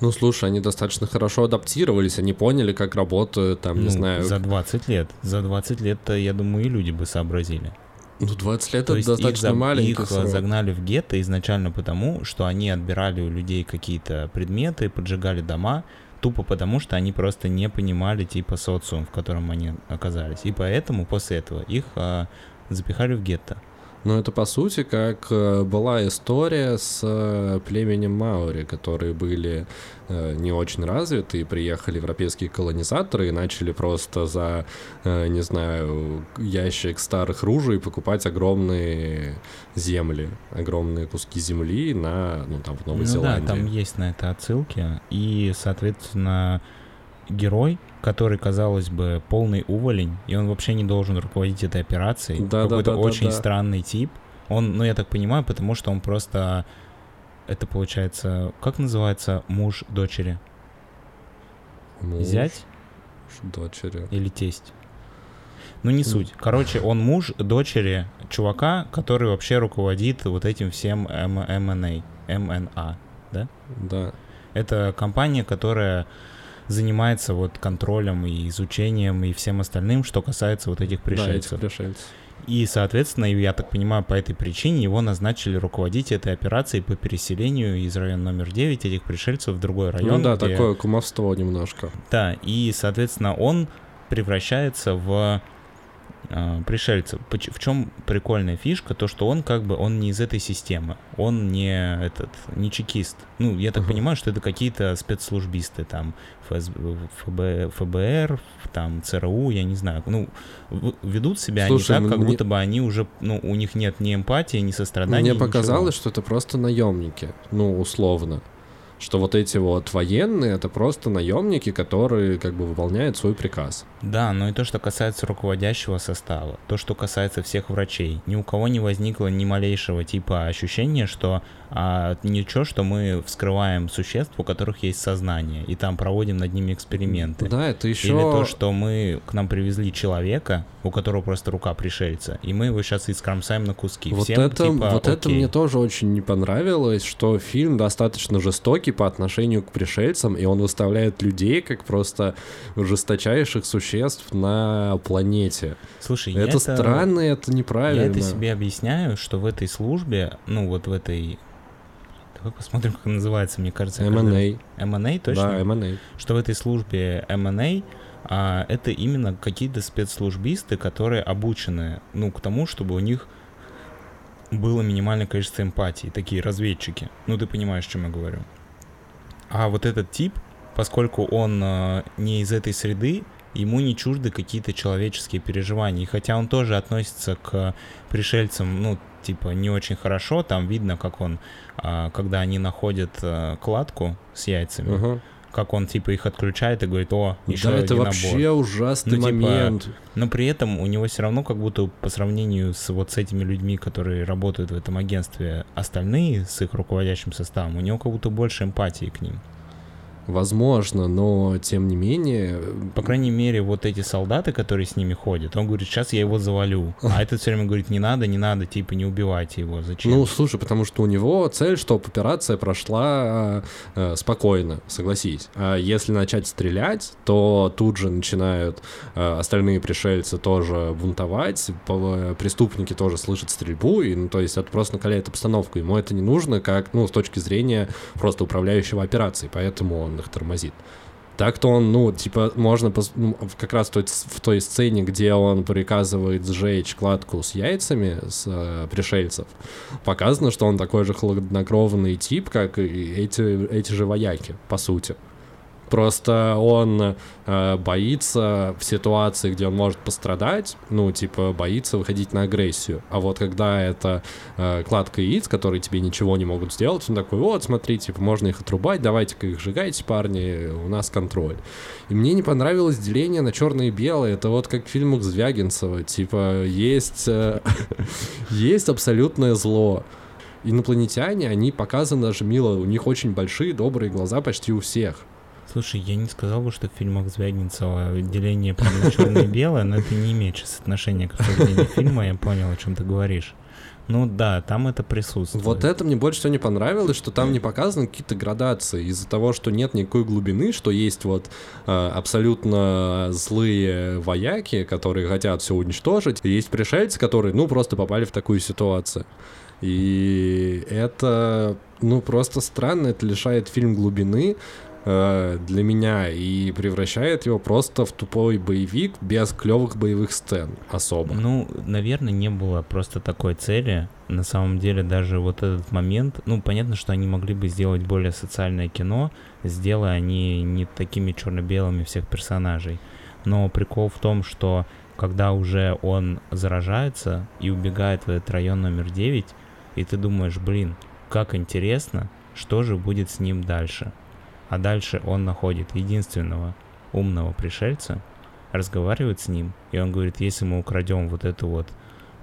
Ну, слушай, они достаточно хорошо адаптировались, они поняли, как работают, там, не Ну, знаю... За 20 лет. За 20 лет-то, я думаю, и люди бы сообразили. Ну, 20 лет То это их, достаточно за- маленький их э, срок. загнали в гетто изначально потому, что они отбирали у людей какие-то предметы, поджигали дома, тупо потому, что они просто не понимали типа социум, в котором они оказались. И поэтому после этого их а, запихали в гетто. Ну, это по сути как э, была история с э, племенем Маори, которые были э, не очень развиты, и приехали европейские колонизаторы и начали просто за, не знаю, ящик старых ружей покупать огромные земли, огромные куски земли на, ну, там, в Новой ну Зеландии. да, там есть на это отсылки. И, соответственно, герой, который, казалось бы, полный уволень, и он вообще не должен руководить этой операцией. Да, да, Какой-то да, да, очень да. странный тип. Он, ну, я так понимаю, потому что он просто... Это получается... Как называется муж дочери? Муж, Зять дочери. или тесть? Ну, не суть. Короче, он муж дочери чувака, который вообще руководит вот этим всем М- МНА. МНА. Да. Это компания, которая занимается вот контролем и изучением и всем остальным, что касается вот этих Да, этих пришельцев. пришельцев. И, соответственно, я так понимаю, по этой причине его назначили руководить этой операцией по переселению из района номер 9 этих пришельцев в другой район. Ну да, где- такое кумовство немножко. Да, и, соответственно, он превращается в пришельца. Поч- В чем прикольная фишка? То, что он как бы, он не из этой системы. Он не этот, не чекист. Ну, я так Ага. понимаю, что это какие-то спецслужбисты, там, ФС- ФБ, ФБР, там, ЦРУ, я не знаю. Ну, ведут себя Слушай, они так, как мне- будто бы они уже, ну, у них нет ни эмпатии, ни сострадания, Мне ничего. показалось, что это просто наемники, ну, условно. Что вот эти вот военные это просто наемники, которые как бы выполняют свой приказ. Да, но и то, что касается руководящего состава, то, что касается всех врачей, ни у кого не возникло ни малейшего типа ощущения, что а, ничего, что мы вскрываем существ, у которых есть сознание, и там проводим над ними эксперименты. Да, это еще. Или то, что мы к нам привезли человека, у которого просто рука пришельца, и мы его сейчас искромсаем на куски. Вот Всем, это, типа, вот это мне тоже очень не понравилось, что фильм достаточно жестокий по отношению к пришельцам, и он выставляет людей как просто жесточайших существ на планете. Слушай, я это странно, это неправильно. Я это себе объясняю, что в этой службе, ну вот в этой... Посмотрим, как называется, мне кажется. M&A. M&A, точно? Да, M&A. что в этой службе M&A а, это именно какие-то спецслужбисты, которые обучены, ну, к тому, чтобы у них было минимальное количество эмпатии, такие разведчики. Ну, ты понимаешь, о чем я говорю. А вот этот тип, поскольку он а, не из этой среды, ему не чужды какие-то человеческие переживания. И хотя он тоже относится к пришельцам, ну, типа, не очень хорошо, там видно, как он, а, когда они находят а, кладку с яйцами, Ага. как он типа их отключает и говорит, о, еще Да, один это набор. вообще ужасный Ну, типа, момент. Но при этом у него все равно как будто по сравнению с вот с этими людьми, которые работают в этом агентстве, остальные с их руководящим составом, у него как будто больше эмпатии к ним. Возможно, но тем не менее... По крайней мере, вот эти солдаты, которые с ними ходят, он говорит, сейчас я его завалю. А этот все время говорит, не надо, не надо, типа, не убивайте его, зачем? Ну, слушай, потому что у него цель, чтобы операция прошла э, спокойно, согласись. А если начать стрелять, то тут же начинают э, остальные пришельцы тоже бунтовать, по- преступники тоже слышат стрельбу, и, ну, то есть это просто накаляет обстановку. Ему это не нужно, как, ну, с точки зрения просто управляющего операцией, поэтому он их тормозит. Так-то он, ну, типа, можно пос- ну, как раз той, в той сцене, где он приказывает сжечь кладку с яйцами с э, пришельцев, показано, что он такой же хладнокровный тип, как и эти, эти же вояки, по сути. Просто он э, боится в ситуации, где он может пострадать, ну, типа, боится выходить на агрессию. А вот когда это э, кладка яиц, которые тебе ничего не могут сделать, он такой, вот, смотри, типа, можно их отрубать, давайте-ка их сжигайте, парни, у нас контроль. И мне не понравилось деление на черное и белое. Это вот как в фильмах Звягинцева. Типа, есть, э, есть абсолютное зло. Инопланетяне, они показаны даже мило, у них очень большие добрые глаза почти у всех. Слушай, я не сказал бы, что в фильмах Звягинцева деление прямо черное и белое, но это не имеет сейчас отношения к обсуждению фильма, я понял, о чем ты говоришь. Ну да, там это присутствует. Вот это мне больше всего не понравилось, что там не показаны какие-то градации из-за того, что нет никакой глубины, что есть вот э, абсолютно злые вояки, которые хотят все уничтожить, и есть пришельцы, которые, ну, просто попали в такую ситуацию. И это, ну, просто странно, это лишает фильм глубины, э, для меня и превращает его просто в тупой боевик без клевых боевых сцен особо. Ну, наверное, не было просто такой цели. На самом деле даже вот этот момент, ну, понятно, что они могли бы сделать более социальное кино, сделая они не такими черно-белыми всех персонажей. Но прикол в том, что когда уже он заражается и убегает в этот район номер 9, и ты думаешь, блин, как интересно, что же будет с ним дальше. А дальше он находит единственного умного пришельца, разговаривает с ним, и он говорит, если мы украдем вот эту вот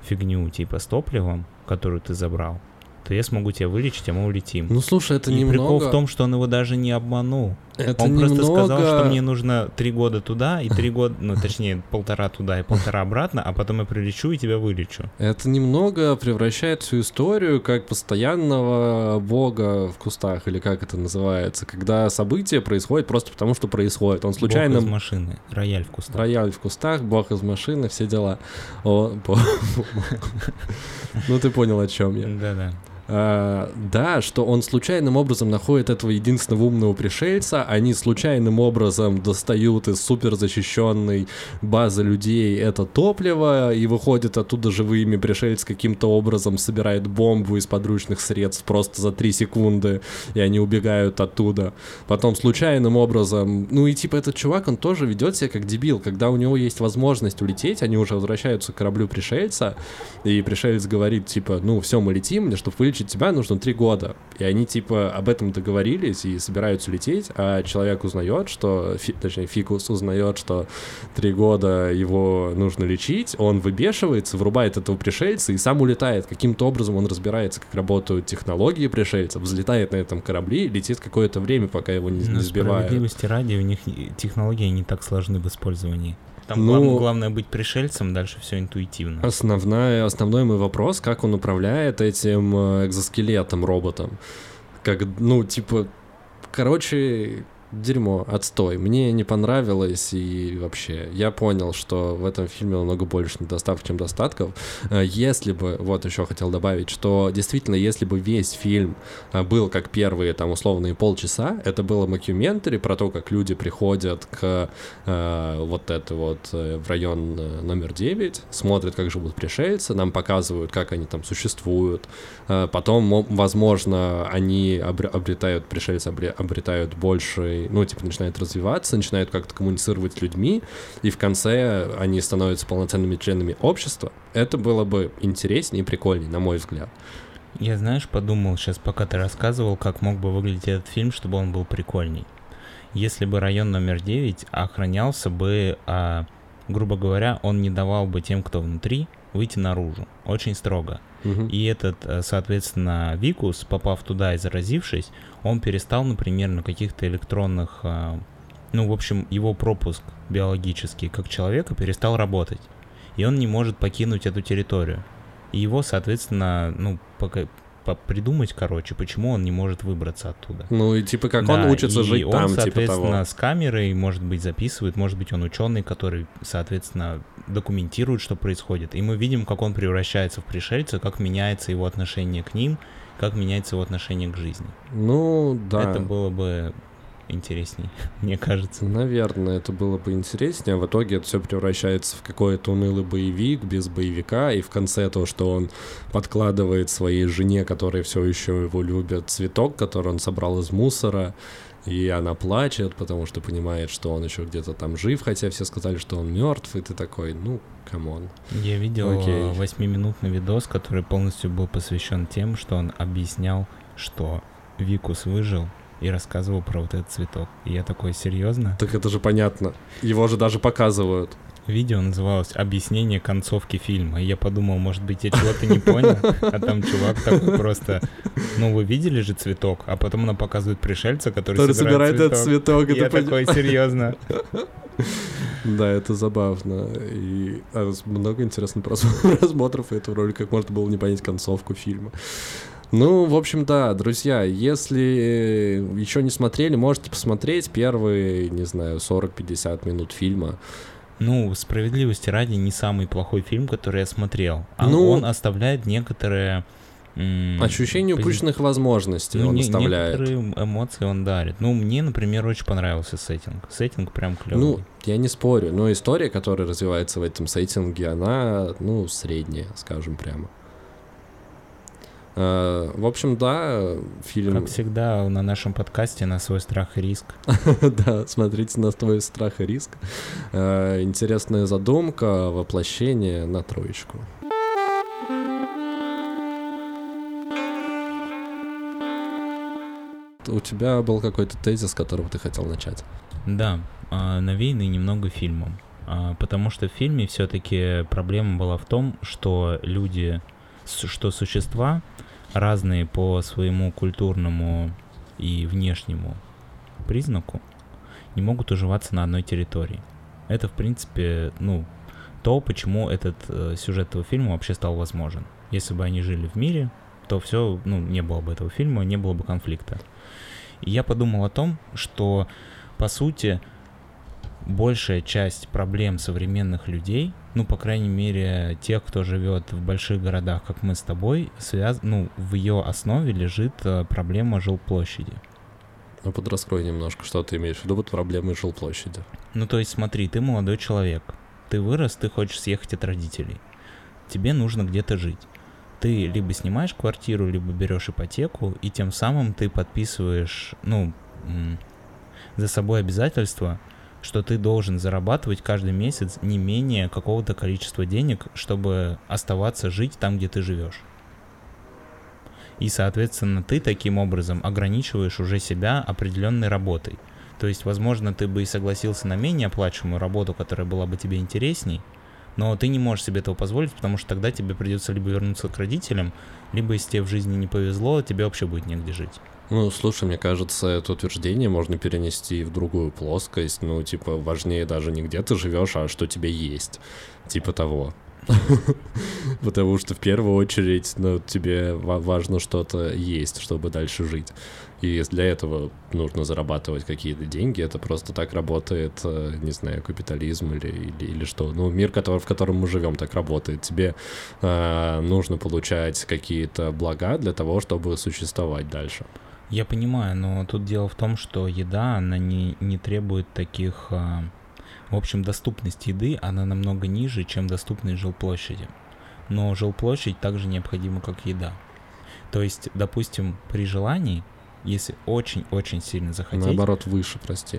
фигню типа с топливом, которую ты забрал, то я смогу тебя вылечить, а мы улетим. Ну слушай, это и немного... прикол в том, что он его даже не обманул. Это он немного... просто сказал, что мне нужно три года туда и три года, ну точнее полтора туда и полтора обратно, а потом я прилечу и тебя вылечу. Это немного превращает всю историю как постоянного бога в кустах, или как это называется, когда события происходят просто потому, что происходит. Он случайно... Бог из машины, рояль в кустах. Рояль в кустах, бог из машины, все дела. О, Ну ты понял, о чем я. Да-да. А, да, что он случайным образом находит этого единственного умного пришельца, они случайным образом достают из супер защищенной базы людей это топливо и выходят оттуда живыми, пришелец каким-то образом собирает бомбу из подручных средств просто за 3 секунды, и они убегают оттуда. Потом случайным образом, ну и типа этот чувак, он тоже ведет себя как дебил, когда у него есть возможность улететь, они уже возвращаются к кораблю пришельца, и пришелец говорит, типа, ну все, мы летим, мне, чтобы вылечить тебя, нужно три года. И они, типа, об этом договорились и собираются лететь, а человек узнает, что, фи- точнее, Фикус узнает, что три года его нужно лечить, он выбешивается, врубает этого пришельца и сам улетает. Каким-то образом он разбирается, как работают технологии пришельцев, взлетает на этом корабле летит какое-то время, пока его не, не Но сбивают. справедливости ради, у них технологии не так сложны в использовании. Там Ну- глав- главное быть пришельцем, дальше все интуитивно. Основная, основной мой вопрос, как он управляет этим э, экзоскелетом роботом. Как, ну, типа, короче, дерьмо, отстой. Мне не понравилось, и вообще, я понял, что в этом фильме намного больше недостатков, чем достатков. Э, Если бы, вот еще хотел добавить, что действительно, если бы весь фильм э, был как первые, там, условные полчаса, это было мокюментари про то, как люди приходят к э, вот это вот э, в район номер 9, смотрят, как живут пришельцы, нам показывают, как они там существуют. Потом, мо- возможно, они обре- обретают, пришельцы обре- обретают больше, ну, типа, начинают развиваться, начинают как-то коммуницировать с людьми, и в конце они становятся полноценными членами общества. Это было бы интереснее и прикольнее, на мой взгляд. Я, знаешь, подумал сейчас, пока ты рассказывал, как мог бы выглядеть этот фильм, чтобы он был прикольней. Если бы район номер 9 охранялся бы, а, грубо говоря, он не давал бы тем, кто внутри, выйти наружу. Очень строго. Мгм. И этот, э, соответственно, Викус, попав туда и заразившись, он перестал, например, на каких-то электронных, э, ну, в общем, его пропуск биологический как человека перестал работать. И он не может покинуть эту территорию. И его, соответственно, ну, пока, по- придумать, короче, почему он не может выбраться оттуда. Ну, и типа, как он Да, учится и жить он, там, типа соответственно, того. с камерой, может быть, записывает, может быть, он ученый, который, соответственно, документирует, что происходит. И мы видим, как он превращается в пришельца, как меняется его отношение к ним, как меняется его отношение к жизни. Ну, да. Это было бы интересней, мне кажется. Наверное, это было бы интереснее, а в итоге это все превращается в какой-то унылый боевик без боевика, и в конце то, что он подкладывает своей жене, которая все еще его любит, цветок, который он собрал из мусора, и она плачет, потому что понимает, что он еще где-то там жив, хотя все сказали, что он мертв, и ты такой, ну, come on. Я видел э, восьмиминутный видос, который полностью был посвящен тем, что он объяснял, что Викус выжил и рассказывал про вот этот цветок. И я такой, серьезно? Так это же понятно. Его же даже показывают. Видео называлось «Объяснение концовки фильма». И я подумал, может быть, я чего-то не понял, а там чувак такой просто... Ну, вы видели же цветок, а потом она показывает пришельца, который, Который собирает, собирает этот цветок. И и я ты такой, серьезно. Да, это забавно. И а, много интересных прос- просмотров этого ролика, как можно было не понять концовку фильма. Ну, в общем, да, друзья, если еще не смотрели, можете посмотреть первые, не знаю, 40-50 минут фильма. Ну, справедливости ради, не самый плохой фильм, который я смотрел. А Ну- он оставляет некоторые... Ощущение пози- упущенных возможностей ну, он не- оставляет. Некоторые эмоции он дарит. Ну, мне, например, очень понравился сеттинг. Сеттинг прям клевый. Ну, я не спорю, но история, которая развивается в этом сеттинге, она, ну, средняя, скажем прямо. Э, В общем, да, фильм... Как всегда, на нашем подкасте на свой страх и риск. Да, смотрите на твой страх и риск. Э, Интересная задумка, воплощение на троечку. У тебя был какой-то тезис, с которого ты хотел начать. Да, а, навеянный немного фильмом. А, Потому что в фильме все-таки проблема была в том, что люди, что существа разные по своему культурному и внешнему признаку не могут уживаться на одной территории. Это, в принципе, ну, то, почему этот э, сюжет этого фильма вообще стал возможен. Если бы они жили в мире, то все, ну, не было бы этого фильма, не было бы конфликта. И я подумал о том, что, по сути, большая часть проблем современных людей, ну, по крайней мере, тех, кто живет в больших городах, как мы с тобой, связ... ну, в ее основе лежит э, проблема жилплощади. Ну, подраскрой немножко, что ты имеешь в виду под проблемой жилплощади. Ну, то есть, смотри, ты молодой человек, ты вырос, ты хочешь съехать от родителей, тебе нужно где-то жить. Ты либо снимаешь квартиру, либо берешь ипотеку, и тем самым ты подписываешь, ну, за собой обязательство, что ты должен зарабатывать каждый месяц не менее какого-то количества денег, чтобы оставаться жить там, где ты живешь. И, соответственно, ты таким образом ограничиваешь уже себя определенной работой. То есть, возможно, ты бы и согласился на менее оплачиваемую работу, которая была бы тебе интересней, но ты не можешь себе этого позволить, потому что тогда тебе придется либо вернуться к родителям, либо если тебе в жизни не повезло, тебе вообще будет негде жить. Ну, слушай, мне кажется, это утверждение можно перенести в другую плоскость. Ну, типа, важнее даже не где ты живешь, а что тебе есть. Типа того. Потому что в первую очередь, ну, тебе ва- важно что-то есть, чтобы дальше жить. И для этого нужно зарабатывать какие-то деньги, это просто так работает, э, не знаю, капитализм или, или, или что. Ну, мир, который, в котором мы живем, так работает. Тебе э, нужно получать какие-то блага для того, чтобы существовать дальше. Я понимаю, но тут дело в том, что еда, она не, не требует таких... а, В общем, доступность еды, она намного ниже, чем доступность жилплощади. Но жилплощадь также необходима, как еда. То есть, допустим, при желании, если очень-очень сильно захотеть... Наоборот, выше, прости.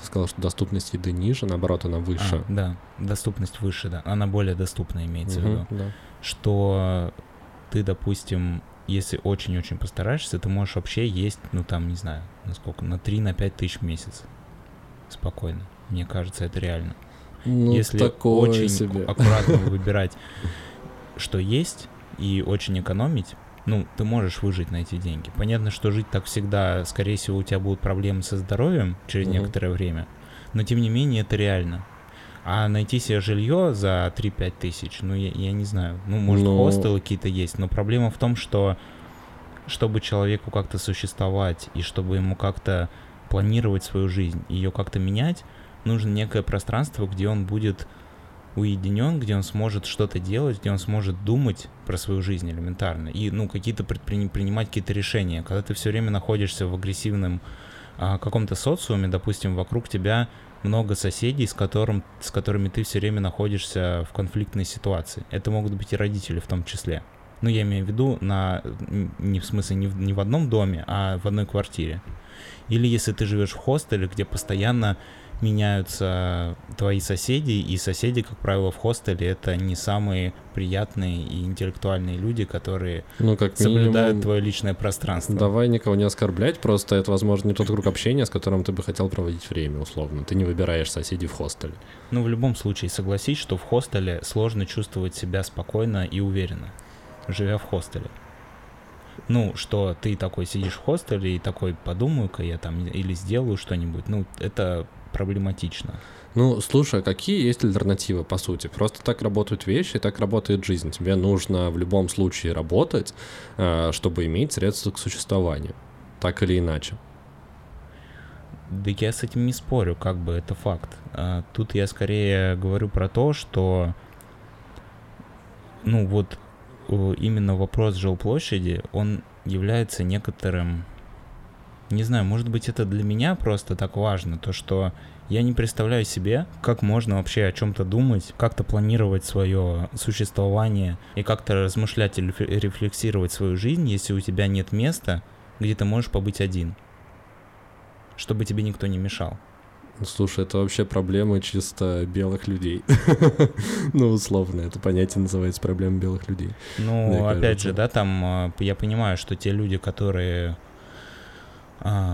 Ты сказал, что доступность еды ниже, наоборот, она выше. А, да, доступность выше, да. Она более доступна, имеется в Мгм, виду. да. Что ты, допустим, если очень-очень постараешься, ты можешь вообще есть, ну там, не знаю, на сколько, на 3-5 тысяч в месяц. Спокойно. Мне кажется, это реально. Ну, если очень себе. аккуратно выбирать, что есть, и очень экономить, ну, ты можешь выжить на эти деньги. Понятно, что жить так всегда, скорее всего, у тебя будут проблемы со здоровьем через некоторое время, но тем не менее это реально. А найти себе жилье за 3-5 тысяч, ну, я, я не знаю. Ну, может, Ну- хостелы какие-то есть, но проблема в том, что чтобы человеку как-то существовать и чтобы ему как-то планировать свою жизнь, ее как-то менять, нужно некое пространство, где он будет уединен, где он сможет что-то делать, где он сможет думать про свою жизнь элементарно и, ну, какие-то предприни- принимать какие-то решения. Когда ты все время находишься в агрессивном а, каком-то социуме, допустим, вокруг тебя много соседей, с, которым, с которыми ты все время находишься в конфликтной ситуации. Это могут быть и родители в том числе. Ну, я имею в виду на, не в смысле не в, не в одном доме, а в одной квартире. Или если ты живешь в хостеле, где постоянно меняются твои соседи, и соседи, как правило, в хостеле это не самые приятные и интеллектуальные люди, которые Ну, как соблюдают минимум, твое личное пространство. давай никого не оскорблять, просто это, возможно, не тот круг общения, с которым ты бы хотел проводить время, условно. Ты не выбираешь соседей в хостеле. Ну, в любом случае, согласись, что в хостеле сложно чувствовать себя спокойно и уверенно, живя в хостеле. Ну, что ты такой сидишь в хостеле и такой, подумаю-ка я там или сделаю что-нибудь. Ну, это проблематично. Ну, слушай, а какие есть альтернативы, по сути? Просто так работают вещи, так работает жизнь. Тебе нужно в любом случае работать, э, чтобы иметь средства к существованию. Так или иначе. Да я с этим не спорю, как бы это факт. А, Тут я скорее говорю про то, что, ну вот э, именно вопрос жилплощади, он является некоторым, не знаю, может быть это для меня просто так важно, то что я не представляю себе, как можно вообще о чем-то думать, как-то планировать свое существование и как-то размышлять и реф- рефлексировать свою жизнь, если у тебя нет места, где ты можешь побыть один чтобы тебе никто не мешал. Слушай, это вообще проблема чисто белых людей. Ну, условно, это понятие называется проблема белых людей. Ну, опять же, да, там а, я понимаю, что те люди, которые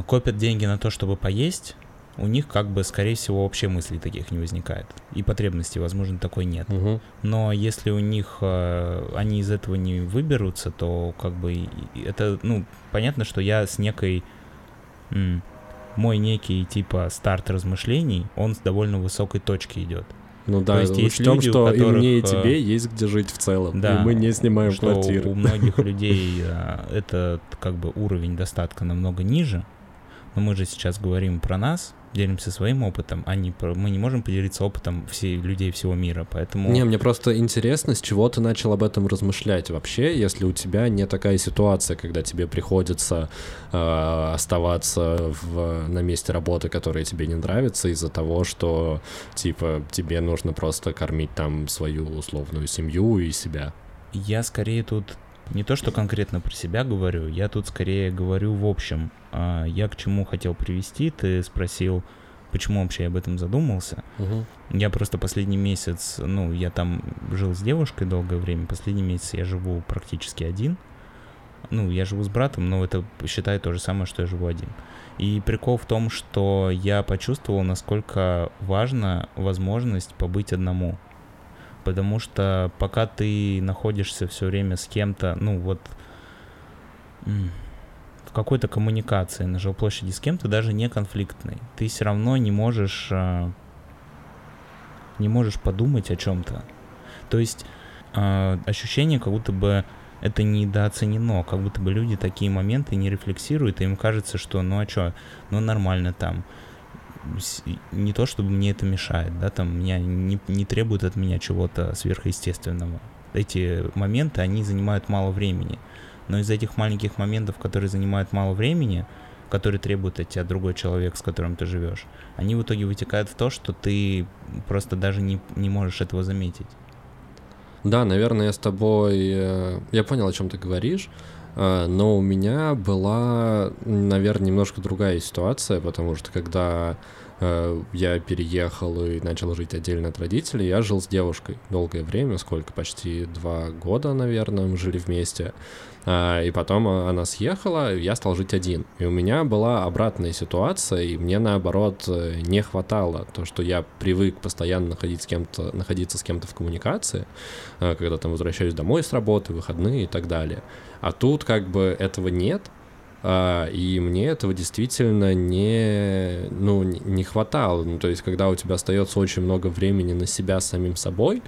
копят деньги на то, чтобы поесть, у них как бы, скорее всего, вообще мыслей таких не возникает. И потребностей, возможно, такой нет. Мгм. Но если у них а, они из этого не выберутся, то как бы это, ну, понятно, что я с некой м, мой некий типа старт размышлений, он с довольно высокой точки идет. Ну да, есть есть учтем, люди, что и мне, и которых, тебе есть где жить в целом. да, и мы не снимаем что квартиры. у многих людей а, этот как бы уровень достатка намного ниже. Но мы же сейчас говорим про нас, делимся своим опытом, а не про... мы не можем поделиться опытом всей людей всего мира, поэтому Не, мне просто интересно, с чего ты начал об этом размышлять вообще, если у тебя не такая ситуация, когда тебе приходится э, оставаться в, на месте работы, которая тебе не нравится, из-за того, что, типа, тебе нужно просто кормить там свою условную семью и себя. я скорее тут не то, что конкретно про себя говорю, я тут скорее говорю в общем. А, Я к чему хотел привести, ты спросил, почему вообще я об этом задумался. Я просто последний месяц, ну, я там жил с девушкой долгое время, последний месяц я живу практически один. Ну, я живу с братом, но это считай то же самое, что я живу один. И прикол в том, что я почувствовал, насколько важна возможность побыть одному. Потому что пока ты находишься все время с кем-то, ну вот в какой-то коммуникации на жилплощади с кем-то, даже не конфликтной, ты все равно не можешь а, не можешь подумать о чем-то. То есть а, ощущение, как будто бы это недооценено, как будто бы люди такие моменты не рефлексируют, и им кажется, что ну а что, ну нормально там. Не то, чтобы мне это мешает, да, там меня не, не требует от меня чего-то сверхъестественного. Эти моменты, они занимают мало времени. Но из этих маленьких моментов, которые занимают мало времени, которые требуют от тебя другой человек, с которым ты живешь, они в итоге вытекают в то, что ты просто даже не, не можешь этого заметить. Да, наверное, я с тобой... э, Я понял, о чем ты говоришь, э, но у меня была, наверное, немножко другая ситуация, потому что когда я переехал и начал жить отдельно от родителей, я жил с девушкой долгое время, сколько, почти два года, наверное, мы жили вместе. А, И потом а, она съехала, я стал жить один. И у меня была обратная ситуация, и мне наоборот э, не хватало то, что я привык постоянно находить с кем-то, находиться с кем-то в коммуникации, э, когда там возвращаюсь домой с работы, выходные и так далее. А тут как бы этого нет, и мне этого действительно не, ну, не хватало. Ну, то есть, когда у тебя остается очень много времени на себя самим собой, а,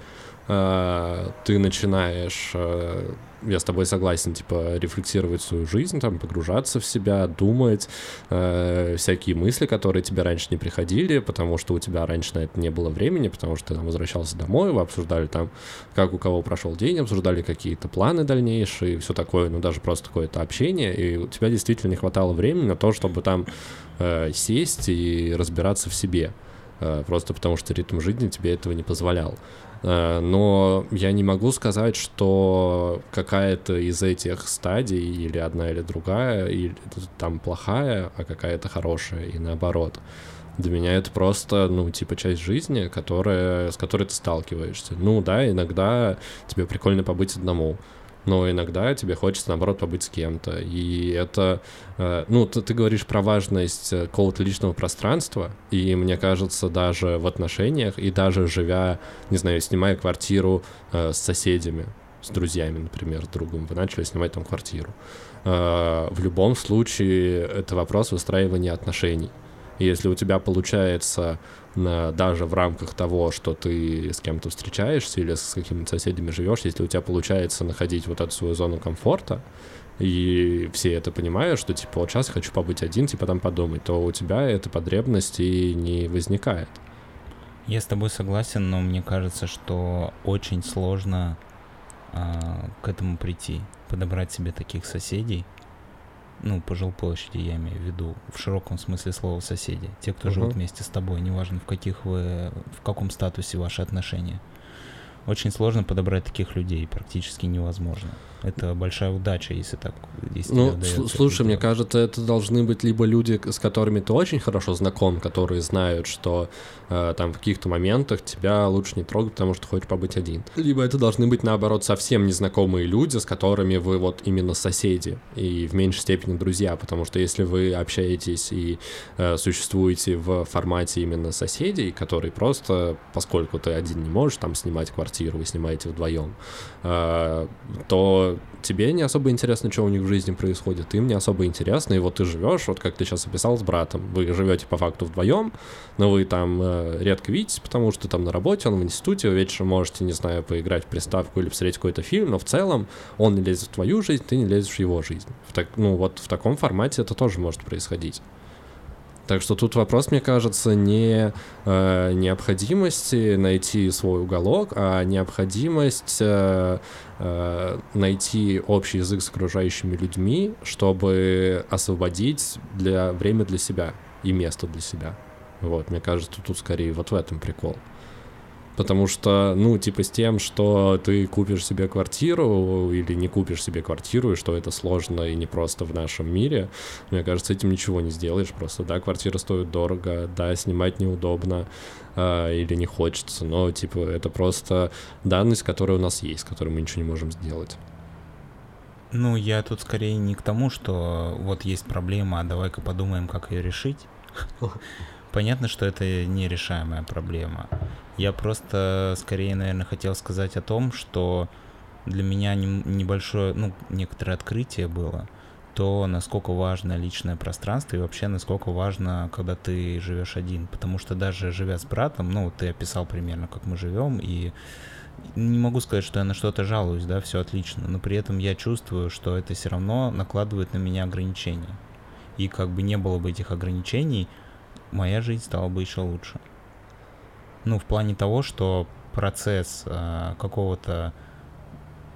ты начинаешь, а, я с тобой согласен, типа, рефлексировать свою жизнь, там, погружаться в себя, думать, э, всякие мысли, которые тебе раньше не приходили, потому что у тебя раньше на это не было времени, потому что ты там возвращался домой, вы обсуждали там, как у кого прошел день, обсуждали какие-то планы дальнейшие, все такое, ну, даже просто какое-то общение, и у тебя действительно не хватало времени на то, чтобы там э, сесть и разбираться в себе, э, просто потому что ритм жизни тебе этого не позволял. Э, Но я не могу сказать, что какая-то из этих стадий, или одна, или другая, или там плохая, а какая-то хорошая, и наоборот. Для меня это просто, ну, типа, часть жизни, которая, с которой ты сталкиваешься. Ну, да, иногда тебе прикольно побыть одному, но иногда тебе хочется, наоборот, побыть с кем-то. И это, э, ну, ты, ты говоришь про важность э, какого-то личного пространства, и мне кажется, даже в отношениях, и даже живя, не знаю, снимая квартиру э, с соседями, с друзьями, например, с другом, вы начали снимать там квартиру. В любом случае, это вопрос выстраивания отношений. И если у тебя получается даже в рамках того, что ты с кем-то встречаешься или с какими-то соседями живешь, если у тебя получается находить вот эту свою зону комфорта, и все это понимают, что типа вот сейчас хочу побыть один, типа там подумать, то у тебя эта потребность и не возникает. Я с тобой согласен, но мне кажется, что очень сложно а, к этому прийти, подобрать себе таких соседей, ну, по жилплощади я имею в виду, в широком смысле слова соседи, те, кто Мгм. живут вместе с тобой, неважно в каких вы, в каком статусе ваши отношения. Очень сложно подобрать таких людей, практически невозможно. Это большая удача, если так, если Ну, сл- слушай, мне кажется, это должны быть либо люди, с которыми ты очень хорошо знаком, которые знают, что э, там в каких-то моментах тебя лучше не трогать, потому что хочешь побыть один. Либо это должны быть, наоборот, совсем незнакомые люди, с которыми вы вот именно соседи и в меньшей степени друзья, потому что если вы общаетесь и э, существуете в формате именно соседей, которые просто, поскольку ты один не можешь там снимать квартиру, вы снимаете вдвоем, э, то тебе не особо интересно, что у них в жизни происходит, им не особо интересно, и вот ты живешь, вот как ты сейчас описал с братом, вы живете по факту вдвоем, но вы там э, редко видитесь, потому что там на работе, он в институте, вы вечером можете, не знаю, поиграть в приставку или посмотреть какой-то фильм, но в целом он не лезет в твою жизнь, ты не лезешь в его жизнь. В так, ну вот в таком формате это тоже может происходить. Так что тут вопрос, мне кажется, не э, необходимости найти свой уголок, а необходимость э, э, найти общий язык с окружающими людьми, чтобы освободить для, время для себя и место для себя. Вот, мне кажется, тут скорее вот в этом прикол. Потому что, ну, типа с тем, что ты купишь себе квартиру или не купишь себе квартиру, и что это сложно и не просто в нашем мире, мне кажется, этим ничего не сделаешь. Просто, да, квартира стоит дорого, да, снимать неудобно а, или не хочется, но, типа, это просто данность, которая у нас есть, с которой мы ничего не можем сделать. Ну, я тут скорее не к тому, что вот есть проблема, а давай-ка подумаем, как ее решить. Понятно, что это нерешаемая проблема. Я просто скорее, наверное, хотел сказать о том, что для меня небольшое, ну, некоторое открытие было, то, насколько важно личное пространство и вообще насколько важно, когда ты живешь один. Потому что даже живя с братом, ну, ты описал примерно, как мы живем, и не могу сказать, что я на что-то жалуюсь, да, все отлично, но при этом я чувствую, что это все равно накладывает на меня ограничения. И как бы не было бы этих ограничений, моя жизнь стала бы еще лучше. Ну, в плане того, что процесс а, какого-то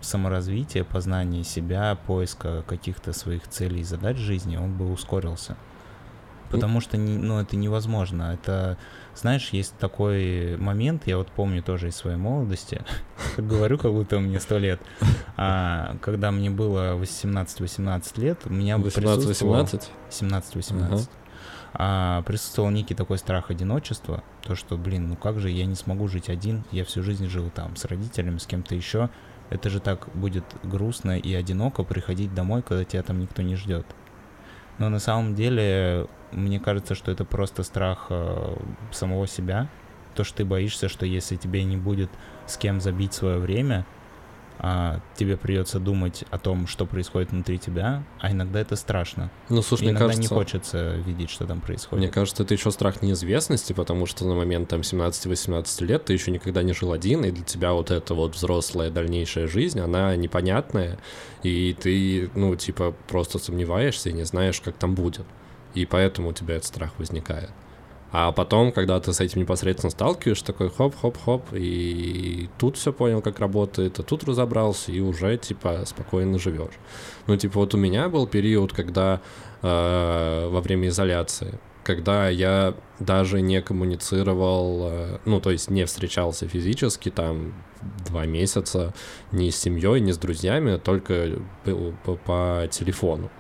саморазвития, познания себя, поиска каких-то своих целей и задач жизни, он бы ускорился. Потому что, не- ну, это невозможно. Это, знаешь, есть такой момент, я вот помню тоже из своей молодости, говорю, как будто мне сто лет, а, когда мне было 18-18 лет, у меня присутствовал- 18-18? 17-18. А, присутствовал некий такой страх одиночества, то, что, блин, ну как же я не смогу жить один, я всю жизнь жил там с родителями, с кем-то еще, это же так будет грустно и одиноко приходить домой, когда тебя там никто не ждет. Но на самом деле, мне кажется, что это просто страх э, самого себя, то, что ты боишься, что если тебе не будет с кем забить свое время, а, тебе придется думать о том, что происходит внутри тебя, а иногда это страшно. Ну, слушай, И мне иногда кажется... не хочется видеть, что там происходит. Мне кажется, это еще страх неизвестности, потому что на момент там 17-18 лет ты еще никогда не жил один, и для тебя вот эта вот взрослая дальнейшая жизнь, она непонятная, и ты, ну, типа, просто сомневаешься и не знаешь, как там будет. И поэтому у тебя этот страх возникает. А потом, когда ты с этим непосредственно сталкиваешься, такой хоп-хоп-хоп, и тут все понял, как работает, а тут разобрался, и уже, типа, спокойно живешь. Ну, типа, вот у меня был период, когда э, во время изоляции, когда я даже не коммуницировал, э, ну, то есть не встречался физически там два месяца ни с семьей, ни с друзьями, только был по, по телефону.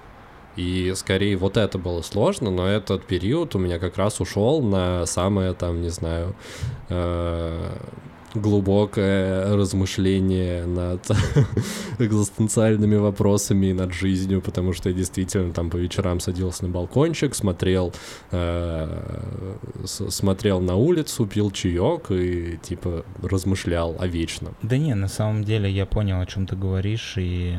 И скорее вот это было сложно, но этот период у меня как раз ушел на самое там, не знаю, э, глубокое размышление над экзистенциальными вопросами и над жизнью, потому что я действительно там по вечерам садился на балкончик, смотрел, э, смотрел на улицу, пил чаек и типа размышлял о вечном. Да не, на самом деле я понял, о чем ты говоришь, и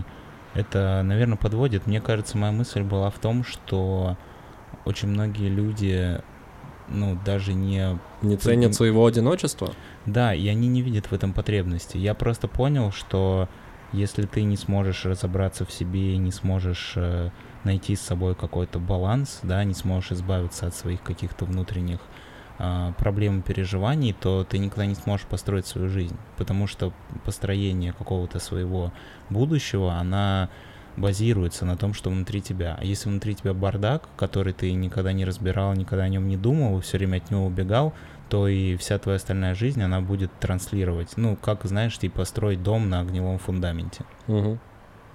это, наверное, подводит. Мне кажется, моя мысль была в том, что очень многие люди ну, даже не... Не ценят своего одиночества? Да, и они не видят в этом потребности. Я просто понял, что если ты не сможешь разобраться в себе, не сможешь э, найти с собой какой-то баланс, да, не сможешь избавиться от своих каких-то внутренних э, проблем и переживаний, то ты никогда не сможешь построить свою жизнь. Потому что построение какого-то своего будущего, она базируется на том, что внутри тебя. А если внутри тебя бардак, который ты никогда не разбирал, никогда о нем не думал, все время от него убегал, то и вся твоя остальная жизнь, она будет транслировать. Ну, как, знаешь, типа строить дом на огневом фундаменте. Угу.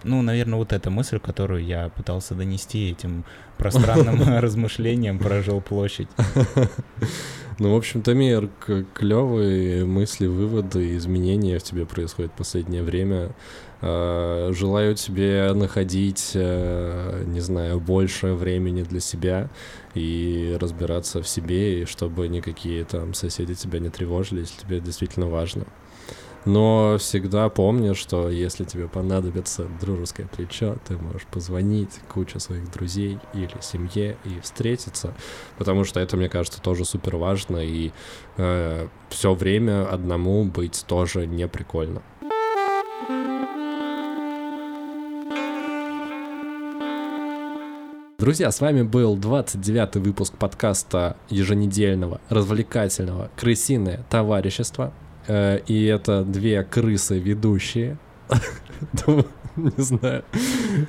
Ну, наверное, вот эта мысль, которую я пытался донести этим пространным размышлением про жилплощадь. Ну, в общем-то, мир клевые мысли, выводы, изменения в тебе происходят в последнее время. А, желаю тебе находить, э, не знаю, больше времени для себя и разбираться в себе, и чтобы никакие там соседи тебя не тревожили, если тебе действительно важно. Но всегда помни, что если тебе понадобится дружеское плечо, ты можешь позвонить куче своих друзей или семье и встретиться, потому что это, мне кажется, тоже супер важно, и э, все время одному быть тоже не прикольно. Друзья, с вами был 29-й выпуск подкаста еженедельного, развлекательного «Крысиное товарищество». Э, и это две крысы ведущие. Не знаю,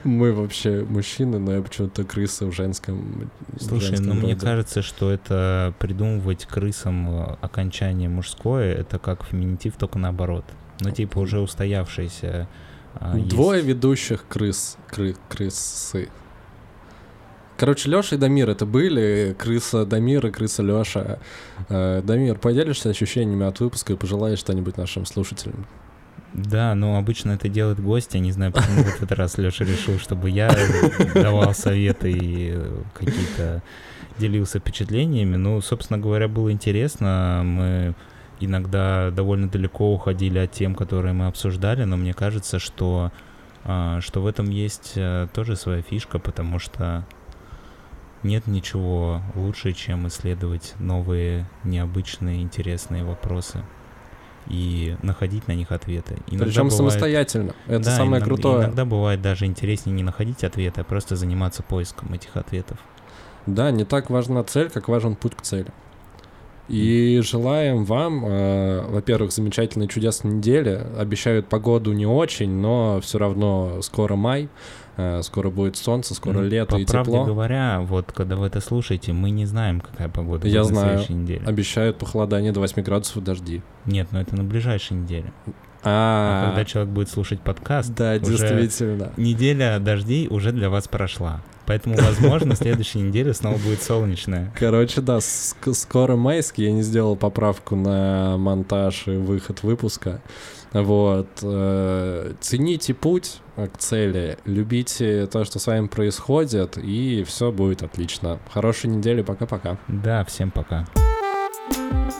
мы вообще мужчины, но я почему-то крысы в женском Слушай, ну мне кажется, что это придумывать крысам э, окончание мужское, это как феминитив, только наоборот. Ну типа уже устоявшиеся а, Двое ведущих крыс, кры, крысы. Короче, Леша и Дамир это были, крыса Дамир и крыса Леша. Э, Дамир, поделишься ощущениями от выпуска и пожелаешь что-нибудь нашим слушателям? Да, но обычно это делает гость. Я не знаю, почему в этот раз Леша решил, чтобы я давал советы и какие-то делился впечатлениями. Ну, собственно говоря, было интересно. Мы иногда довольно далеко уходили от тем, которые мы обсуждали, но мне кажется, что, а, что в этом есть э, тоже своя фишка, потому что нет ничего лучше, чем исследовать новые, необычные, интересные вопросы и находить на них ответы. Иногда Причем бывает... самостоятельно. Это да, самое иногда, крутое. Иногда бывает даже интереснее не находить ответы, а просто заниматься поиском этих ответов. Да, не так важна цель, как важен путь к цели. И желаем вам, э, во-первых, замечательной чудесной недели. Обещают погоду не очень, но все равно скоро май. Э, скоро будет солнце, скоро ну, лето по и правде тепло. говоря, вот когда вы это слушаете, мы не знаем, какая погода Я будет знаю. на следующей неделе. Обещают похолодание до 8 градусов дожди. Нет, но это на ближайшей неделе. А, а когда человек будет слушать подкаст, да, действительно. неделя дождей уже для вас прошла. Поэтому, возможно, следующей неделе снова будет солнечная. Короче, да, скоро майский. Я не сделал поправку на монтаж и выход выпуска. Вот. Э, цените путь к цели, любите то, что с вами происходит, и все будет отлично. Хорошей недели, пока-пока. Да, всем пока. you